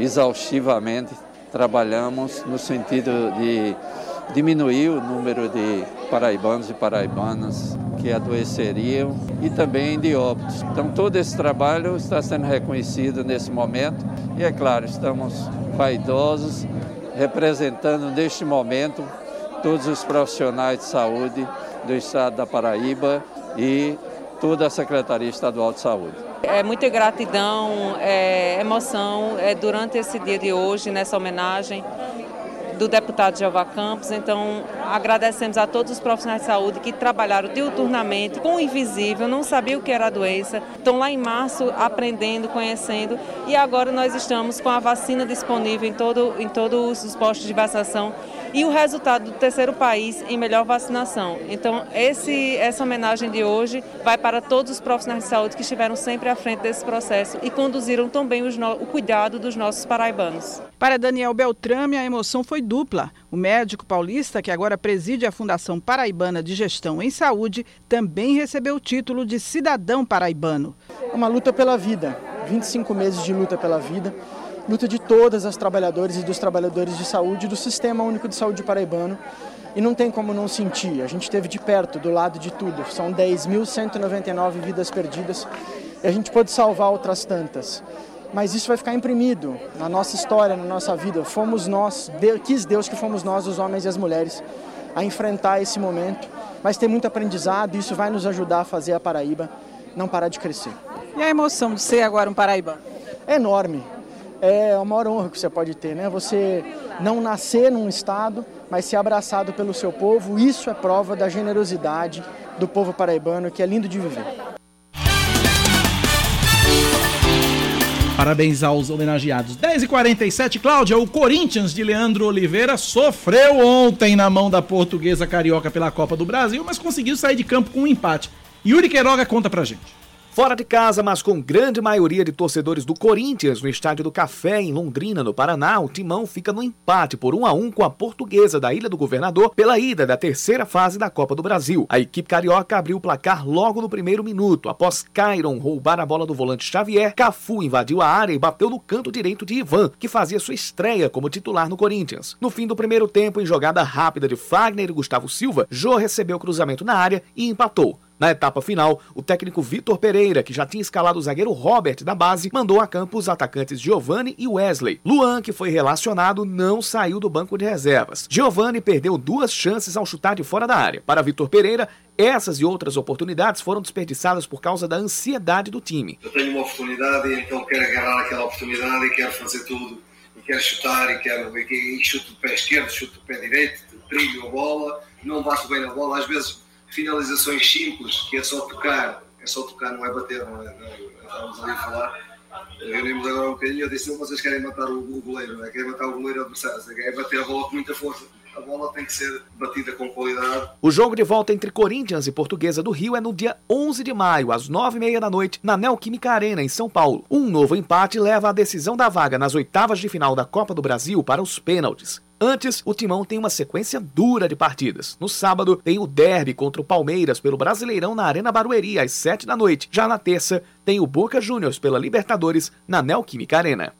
exaustivamente trabalhamos no sentido de diminuir o número de paraibanos e paraibanas que adoeceriam e também de óbitos. Então todo esse trabalho está sendo reconhecido nesse momento e é claro, estamos vaidosos representando neste momento todos os profissionais de saúde do estado da Paraíba e toda a Secretaria Estadual de Saúde. É muita gratidão, é emoção é, durante esse dia de hoje, nessa homenagem do deputado Jeová Campos. Então, agradecemos a todos os profissionais de saúde que trabalharam diuturnamente com o invisível, não sabiam o que era a doença. Estão lá em março aprendendo, conhecendo e agora nós estamos com a vacina disponível em, todo, em todos os postos de vacinação e o resultado do terceiro país em melhor vacinação. Então, esse, essa homenagem de hoje vai para todos os profissionais de saúde que estiveram sempre à frente desse processo e conduziram também o cuidado dos nossos paraibanos. Para Daniel Beltrame, a emoção foi dupla. O médico paulista, que agora preside a Fundação Paraibana de Gestão em Saúde, também recebeu o título de cidadão paraibano. É uma luta pela vida, 25 meses de luta pela vida, luta de todas as trabalhadoras e dos trabalhadores de saúde do Sistema Único de Saúde Paraibano. E não tem como não sentir, a gente esteve de perto, do lado de tudo. São 10.199 vidas perdidas e a gente pode salvar outras tantas. Mas isso vai ficar imprimido na nossa história, na nossa vida. Fomos nós, Deus, quis Deus que fomos nós, os homens e as mulheres, a enfrentar esse momento. Mas tem muito aprendizado e isso vai nos ajudar a fazer a Paraíba não parar de crescer. E a emoção de ser agora um paraibano? É enorme. É a maior honra que você pode ter, né? Você não nascer num estado, mas ser abraçado pelo seu povo, isso é prova da generosidade do povo paraibano, que é lindo de viver. Parabéns aos homenageados. 10h47, Cláudia, o Corinthians de Leandro Oliveira sofreu ontem na mão da portuguesa carioca pela Copa do Brasil, mas conseguiu sair de campo com um empate. Yuri Queiroga conta pra gente. Fora de casa, mas com grande maioria de torcedores do Corinthians no Estádio do Café, em Londrina, no Paraná, o Timão fica no empate por 1 a 1 com a portuguesa da Ilha do Governador pela ida da terceira fase da Copa do Brasil. A equipe carioca abriu o placar logo no primeiro minuto. Após Cairon roubar a bola do volante Xavier, Cafu invadiu a área e bateu no canto direito de Ivan, que fazia sua estreia como titular no Corinthians. No fim do primeiro tempo, em jogada rápida de Fagner e Gustavo Silva, Jô recebeu o cruzamento na área e empatou. Na etapa final, o técnico Vitor Pereira, que já tinha escalado o zagueiro Robert da base, mandou a campo os atacantes Giovanni e Wesley. Luan, que foi relacionado, não saiu do banco de reservas. Giovanni perdeu duas chances ao chutar de fora da área. Para Vitor Pereira, essas e outras oportunidades foram desperdiçadas por causa da ansiedade do time. Eu tenho uma oportunidade e então quero agarrar aquela oportunidade e quero fazer tudo. E quero chutar e quero e, e chuto do pé esquerdo, chuto do pé direito, trilho a bola, não bato bem na bola. Às vezes finalizações simples, que é só tocar, é só tocar, não é bater, não é? Não, é? estávamos ali a falar. Agora um bocadinho, eu disse, vocês querem matar o, goleiro, não é? querem matar o goleiro adversário, é bater a bola com muita força. A bola tem que ser batida com qualidade. O jogo de volta entre Corinthians e Portuguesa do Rio é no dia 11 de maio, às 9h30 da noite, na Neoquímica Arena, em São Paulo. Um novo empate leva a decisão da vaga nas oitavas de final da Copa do Brasil para os pênaltis. Antes, o Timão tem uma sequência dura de partidas. No sábado, tem o derby contra o Palmeiras pelo Brasileirão na Arena Barueri, às 7 da noite. Já na terça, tem o Boca Juniors pela Libertadores na Neoquímica Arena.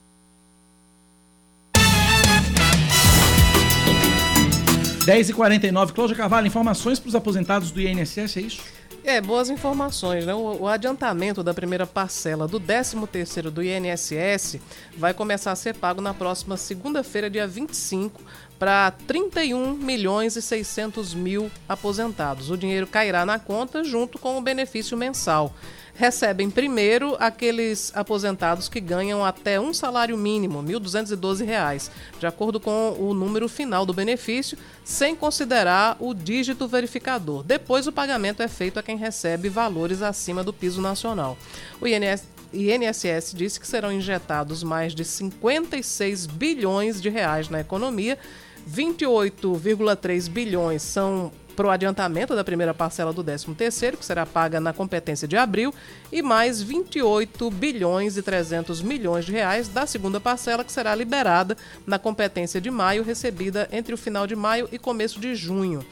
Dez e 49 Cláudia Carvalho, informações para os aposentados do INSS, é isso? É, boas informações, né? O, o, adiantamento da primeira parcela do 13º do INSS vai começar a ser pago na próxima segunda-feira, dia 25, para 31 milhões e 600 mil aposentados. O dinheiro cairá na conta junto com o benefício mensal recebem primeiro aqueles aposentados que ganham até um salário mínimo, R$ 1.212, de acordo com o número final do benefício, sem considerar o dígito verificador. Depois, o pagamento é feito a quem recebe valores acima do piso nacional. O INSS INSS disse que serão injetados mais de 56 bilhões de reais na economia, 28,3 bilhões são para o adiantamento da primeira parcela do 13º, que será paga na competência de abril, e mais 28 bilhões e 300 milhões de reais da segunda parcela, que será liberada na competência de maio, recebida entre o final de maio e começo de junho.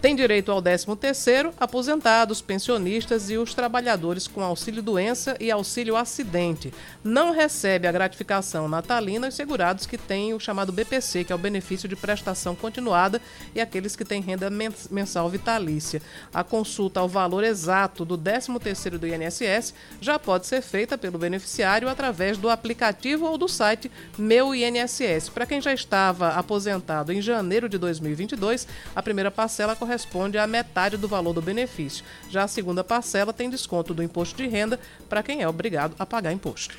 Tem direito ao 13º aposentados, pensionistas e os trabalhadores com auxílio doença e auxílio acidente. Não recebe a gratificação natalina os segurados que têm o chamado BPC, que é o benefício de prestação continuada, e aqueles que têm renda mensal vitalícia. A consulta ao valor exato do 13º do INSS já pode ser feita pelo beneficiário através do aplicativo ou do site Meu INSS. Para quem já estava aposentado em janeiro de 2022, a primeira parcela corresponde corresponde à metade do valor do benefício. Já a segunda parcela tem desconto do imposto de renda para quem é obrigado a pagar imposto.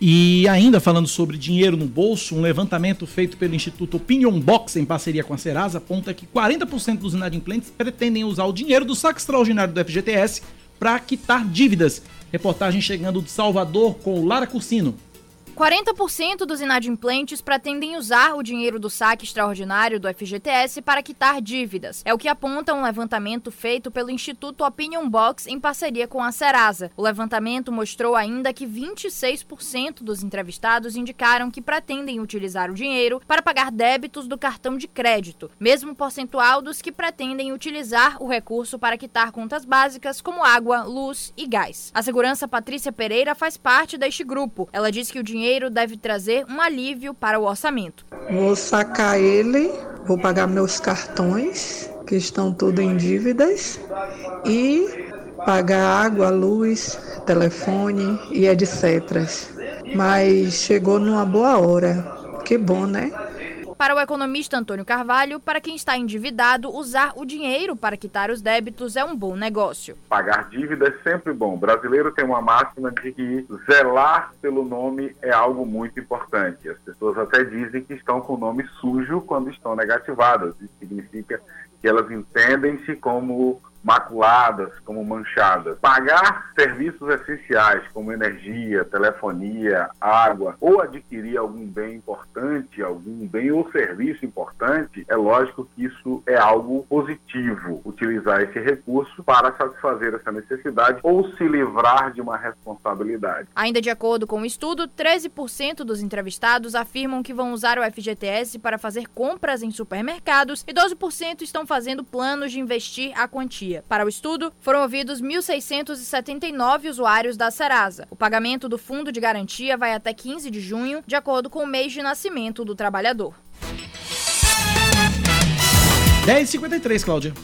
E ainda falando sobre dinheiro no bolso, um levantamento feito pelo Instituto Opinion Box em parceria com a Serasa aponta que 40% dos inadimplentes pretendem usar o dinheiro do saque extraordinário do FGTS para quitar dívidas. Reportagem chegando de Salvador com Lara Cursino. 40% dos inadimplentes pretendem usar o dinheiro do saque extraordinário do FGTS para quitar dívidas. É o que aponta um levantamento feito pelo Instituto Opinion Box em parceria com a Serasa. O levantamento mostrou ainda que 26% dos entrevistados indicaram que pretendem utilizar o dinheiro para pagar débitos do cartão de crédito, mesmo percentual dos que pretendem utilizar o recurso para quitar contas básicas como água, luz e gás. A segurança Patrícia Pereira faz parte deste grupo. Ela diz que o dinheiro dinheiro deve trazer um alívio para o orçamento. Vou sacar ele, vou pagar meus cartões, que estão tudo em dívidas, e pagar água, luz, telefone e etc. Mas chegou numa boa hora. Que bom, né? Para o economista Antônio Carvalho, para quem está endividado, usar o dinheiro para quitar os débitos é um bom negócio. Pagar dívida é sempre bom. O brasileiro tem uma máxima de que zelar pelo nome é algo muito importante. As pessoas até dizem que estão com o nome sujo quando estão negativadas. Isso significa que elas entendem-se como maculadas, como manchadas. Pagar serviços essenciais como energia, telefonia, água ou adquirir algum bem importante, algum bem ou serviço importante, é lógico que isso é algo positivo. Utilizar esse recurso para satisfazer essa necessidade ou se livrar de uma responsabilidade. Ainda de acordo com o estudo, 13% dos entrevistados afirmam que vão usar o FGTS para fazer compras em supermercados e 12% estão fazendo planos de investir a quantia. Para o estudo, foram ouvidos 1.679 usuários da Serasa. O pagamento do fundo de garantia vai até 15 de junho, de acordo com o mês de nascimento do trabalhador. 10h53, Cláudia.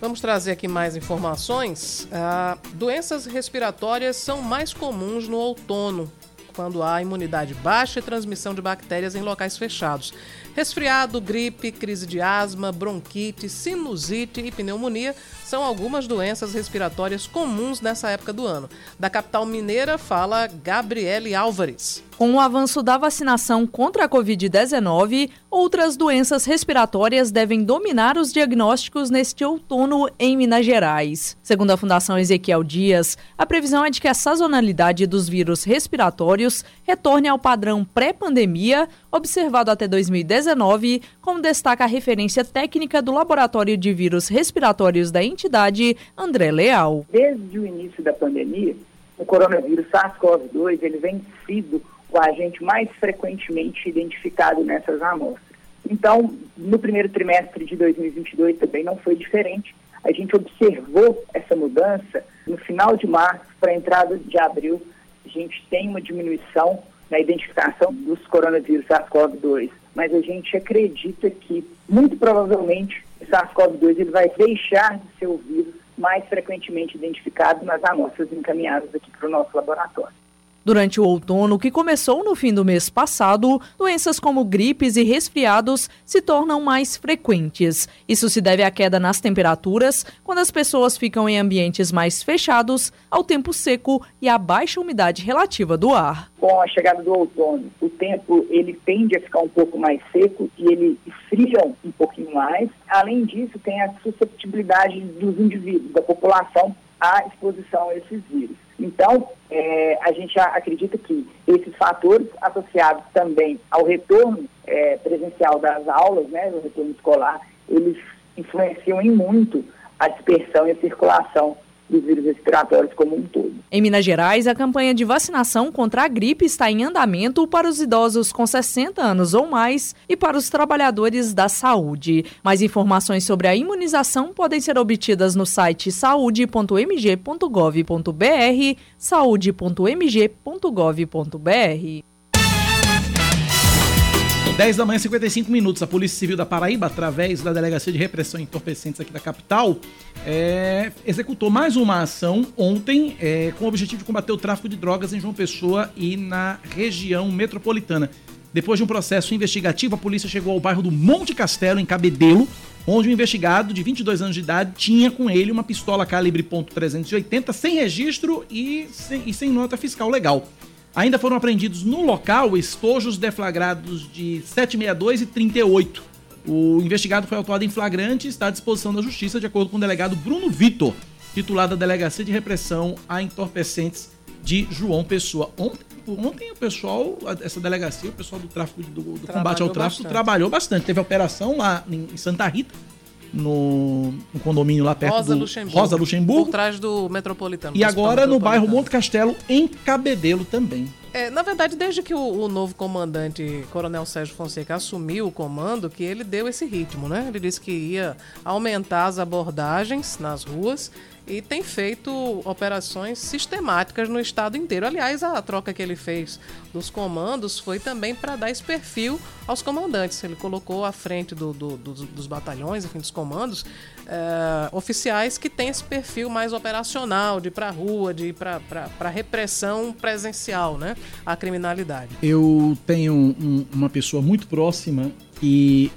Vamos trazer aqui mais informações. Ah, doenças respiratórias são mais comuns no outono, quando há imunidade baixa e transmissão de bactérias em locais fechados. Resfriado, gripe, crise de asma, bronquite, sinusite e pneumonia são algumas doenças respiratórias comuns nessa época do ano. Da capital mineira fala Gabriele Álvares. Com o avanço da vacinação contra a Covid-19, outras doenças respiratórias devem dominar os diagnósticos neste outono em Minas Gerais. Segundo a Fundação Ezequiel Dias, a previsão é de que a sazonalidade dos vírus respiratórios retorne ao padrão pré-pandemia, observado até 2019, como destaca a referência técnica do Laboratório de Vírus Respiratórios da entidade, André Leal. Desde o início da pandemia, o coronavírus SARS-CoV-2 ele vem sido o agente mais frequentemente identificado nessas amostras. Então, no primeiro trimestre de 2022 também não foi diferente. A gente observou essa mudança no final de março para a entrada de abril. A gente tem uma diminuição na identificação dos coronavírus SARS-CoV-2, mas a gente acredita que, muito provavelmente, o SARS-CoV-2 ele vai deixar de ser o vírus mais frequentemente identificado nas amostras encaminhadas aqui para o nosso laboratório. Durante o outono, que começou no fim do mês passado, doenças como gripes e resfriados se tornam mais frequentes. Isso se deve à queda nas temperaturas, quando as pessoas ficam em ambientes mais fechados, ao tempo seco e à baixa umidade relativa do ar. Com a chegada do outono, o tempo ele tende a ficar um pouco mais seco e ele esfria um pouquinho mais. Além disso, tem a susceptibilidade dos indivíduos, da população, à exposição a esses vírus. Então, é, a gente acredita que esses fatores associados também ao retorno é, presencial das aulas, né, o retorno escolar, eles influenciam em muito a dispersão e a circulação dos vírus respiratórios como um todo. Em Minas Gerais, a campanha de vacinação contra a gripe está em andamento para os idosos com 60 anos ou mais e para os trabalhadores da saúde. Mais informações sobre a imunização podem ser obtidas no site saude.mg.gov.br, saude.mg.gov.br. 10 da manhã, 55 minutos. A Polícia Civil da Paraíba, através da Delegacia de Repressão Entorpecentes aqui da capital, é, executou mais uma ação ontem é, com o objetivo de combater o tráfico de drogas em João Pessoa e na região metropolitana. Depois de um processo investigativo, a polícia chegou ao bairro do Monte Castelo, em Cabedelo, onde o investigado, de 22 anos de idade, tinha com ele uma pistola calibre .380 sem registro e sem, e sem nota fiscal legal. Ainda foram apreendidos no local estojos deflagrados de 762 e 38. O investigado foi autuado em flagrante e está à disposição da justiça, de acordo com o delegado Bruno Vitor, titular da Delegacia de Repressão a Entorpecentes de João Pessoa. Ontem, ontem o pessoal, essa delegacia, o pessoal do tráfico do, do combate ao tráfico bastante. trabalhou bastante. Teve operação lá em Santa Rita, no, no, condomínio lá perto Rosa do Luxemburgo, Rosa Luxemburgo. Por trás do Metropolitano. E agora no bairro Monte Castelo, em Cabedelo também. É, na verdade, desde que o, o, novo comandante, Coronel Sérgio Fonseca, assumiu o comando, que ele deu esse ritmo, né? Ele disse que ia aumentar as abordagens nas ruas e tem feito operações sistemáticas no estado inteiro. Aliás, a troca que ele fez dos comandos foi também para dar esse perfil aos comandantes. Ele colocou à frente do, do, dos, dos, batalhões, enfim, dos comandos, é, oficiais que têm esse perfil mais operacional, de ir para rua, de ir para repressão presencial, né? A criminalidade. Eu tenho um, uma pessoa muito próxima que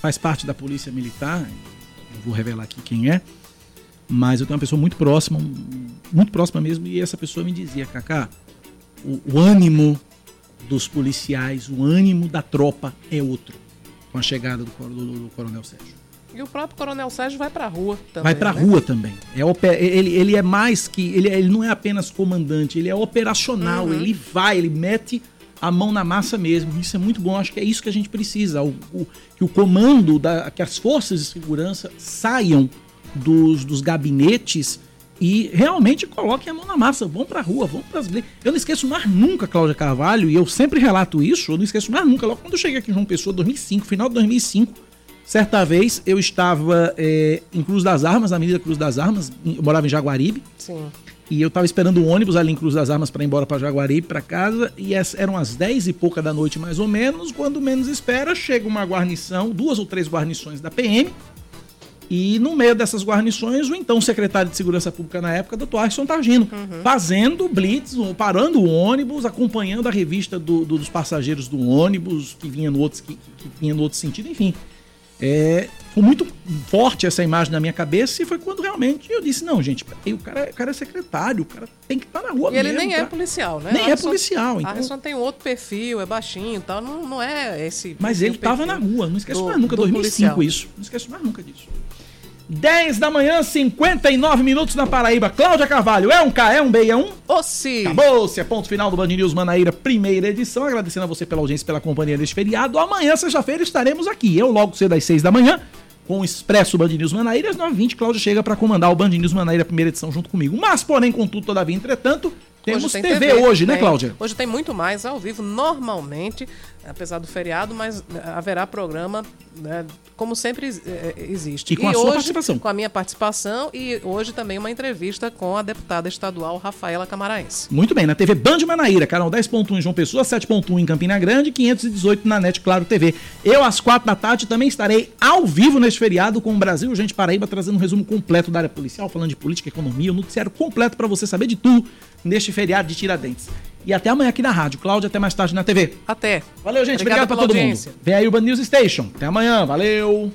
faz parte da Polícia Militar, vou revelar aqui quem é, mas eu tenho uma pessoa muito próxima, muito próxima mesmo, e essa pessoa me dizia, Kaká, o, o ânimo dos policiais, o ânimo da tropa é outro com a chegada do, do, do Coronel Sérgio. E o próprio Coronel Sérgio vai pra rua também. Vai pra né? rua também. É ele, ele é mais que. Ele, ele não é apenas comandante, ele é operacional. Uhum. Ele vai, ele mete a mão na massa mesmo. Isso é muito bom. Acho que é isso que a gente precisa. O, o- que o comando, da, que as forças de segurança saiam dos, dos gabinetes e realmente coloquem a mão na massa. Vão pra rua, vão pras. Eu não esqueço mais nunca, Cláudia Carvalho, e eu sempre relato isso, eu não esqueço mais nunca. Logo quando eu cheguei aqui em João Pessoa, 2005, final de 2005, certa vez eu estava é, em Cruz das Armas, na Avenida Cruz das Armas, eu morava em Jaguaribe, Sim. e eu estava esperando o ônibus ali em Cruz das Armas para ir embora para Jaguaribe, para casa, e es- eram as 10 e pouca da noite mais ou menos, quando menos espera, chega uma guarnição, duas ou três guarnições da PM, e no meio dessas guarnições, o então secretário de Segurança Pública na época, doutor Arson Targino, fazendo blitz, parando o ônibus, acompanhando a revista do- do- dos passageiros do ônibus, que vinha no outro, que, que vinha no outro sentido, enfim. É, foi muito forte essa imagem na minha cabeça e foi quando realmente eu disse, não, gente, o cara, o cara é secretário, o cara tem que estar na rua E ele mesmo, nem é tá? policial, né? Nem é policial, então- Alisson tem um outro perfil, é baixinho e tal. Não, não é esse. Mas ele estava na rua, não esqueço do- mais nunca, do 2005 policial. isso. Não esqueço mais nunca disso. 10 da manhã, 59 minutos na Paraíba. Cláudia Carvalho, é um K, é um B, é um? Ossi! Acabou-se, é ponto final do Band News Manaíra, primeira edição. Agradecendo a você pela audiência, pela companhia deste feriado. Amanhã, sexta-feira, estaremos aqui. Eu, logo cedo às 6 da manhã, com o Expresso Band News Manaíra. Às 9h20, Cláudia chega para comandar o Band News Manaíra, primeira edição, junto comigo. Mas, porém, contudo, todavia, entretanto, temos tem TV, hoje, né. Cláudia? Hoje tem muito mais ao vivo, normalmente, apesar do feriado, mas eh, haverá programa, né, como sempre ex- eh, existe. E com a sua hoje, participação. Com a minha participação e hoje também uma entrevista com a deputada estadual Rafaela Camaraense. Muito bem, na TV Band Manaíra, canal 10.1 em João Pessoa, 7.1 em Campina Grande, 518 na NET Claro TV. Eu, às 4 da tarde, também estarei ao vivo neste feriado com o Brasil Gente Paraíba, trazendo um resumo completo da área policial, falando de política, economia, o noticiário completo para você saber de tudo neste feriado de Tiradentes. E até amanhã aqui na rádio. Cláudia, até mais tarde na TV. Até. Valeu, gente. Obrigada Obrigado pra todo audiência. mundo. Vem aí o Band News Station. Até amanhã. Valeu.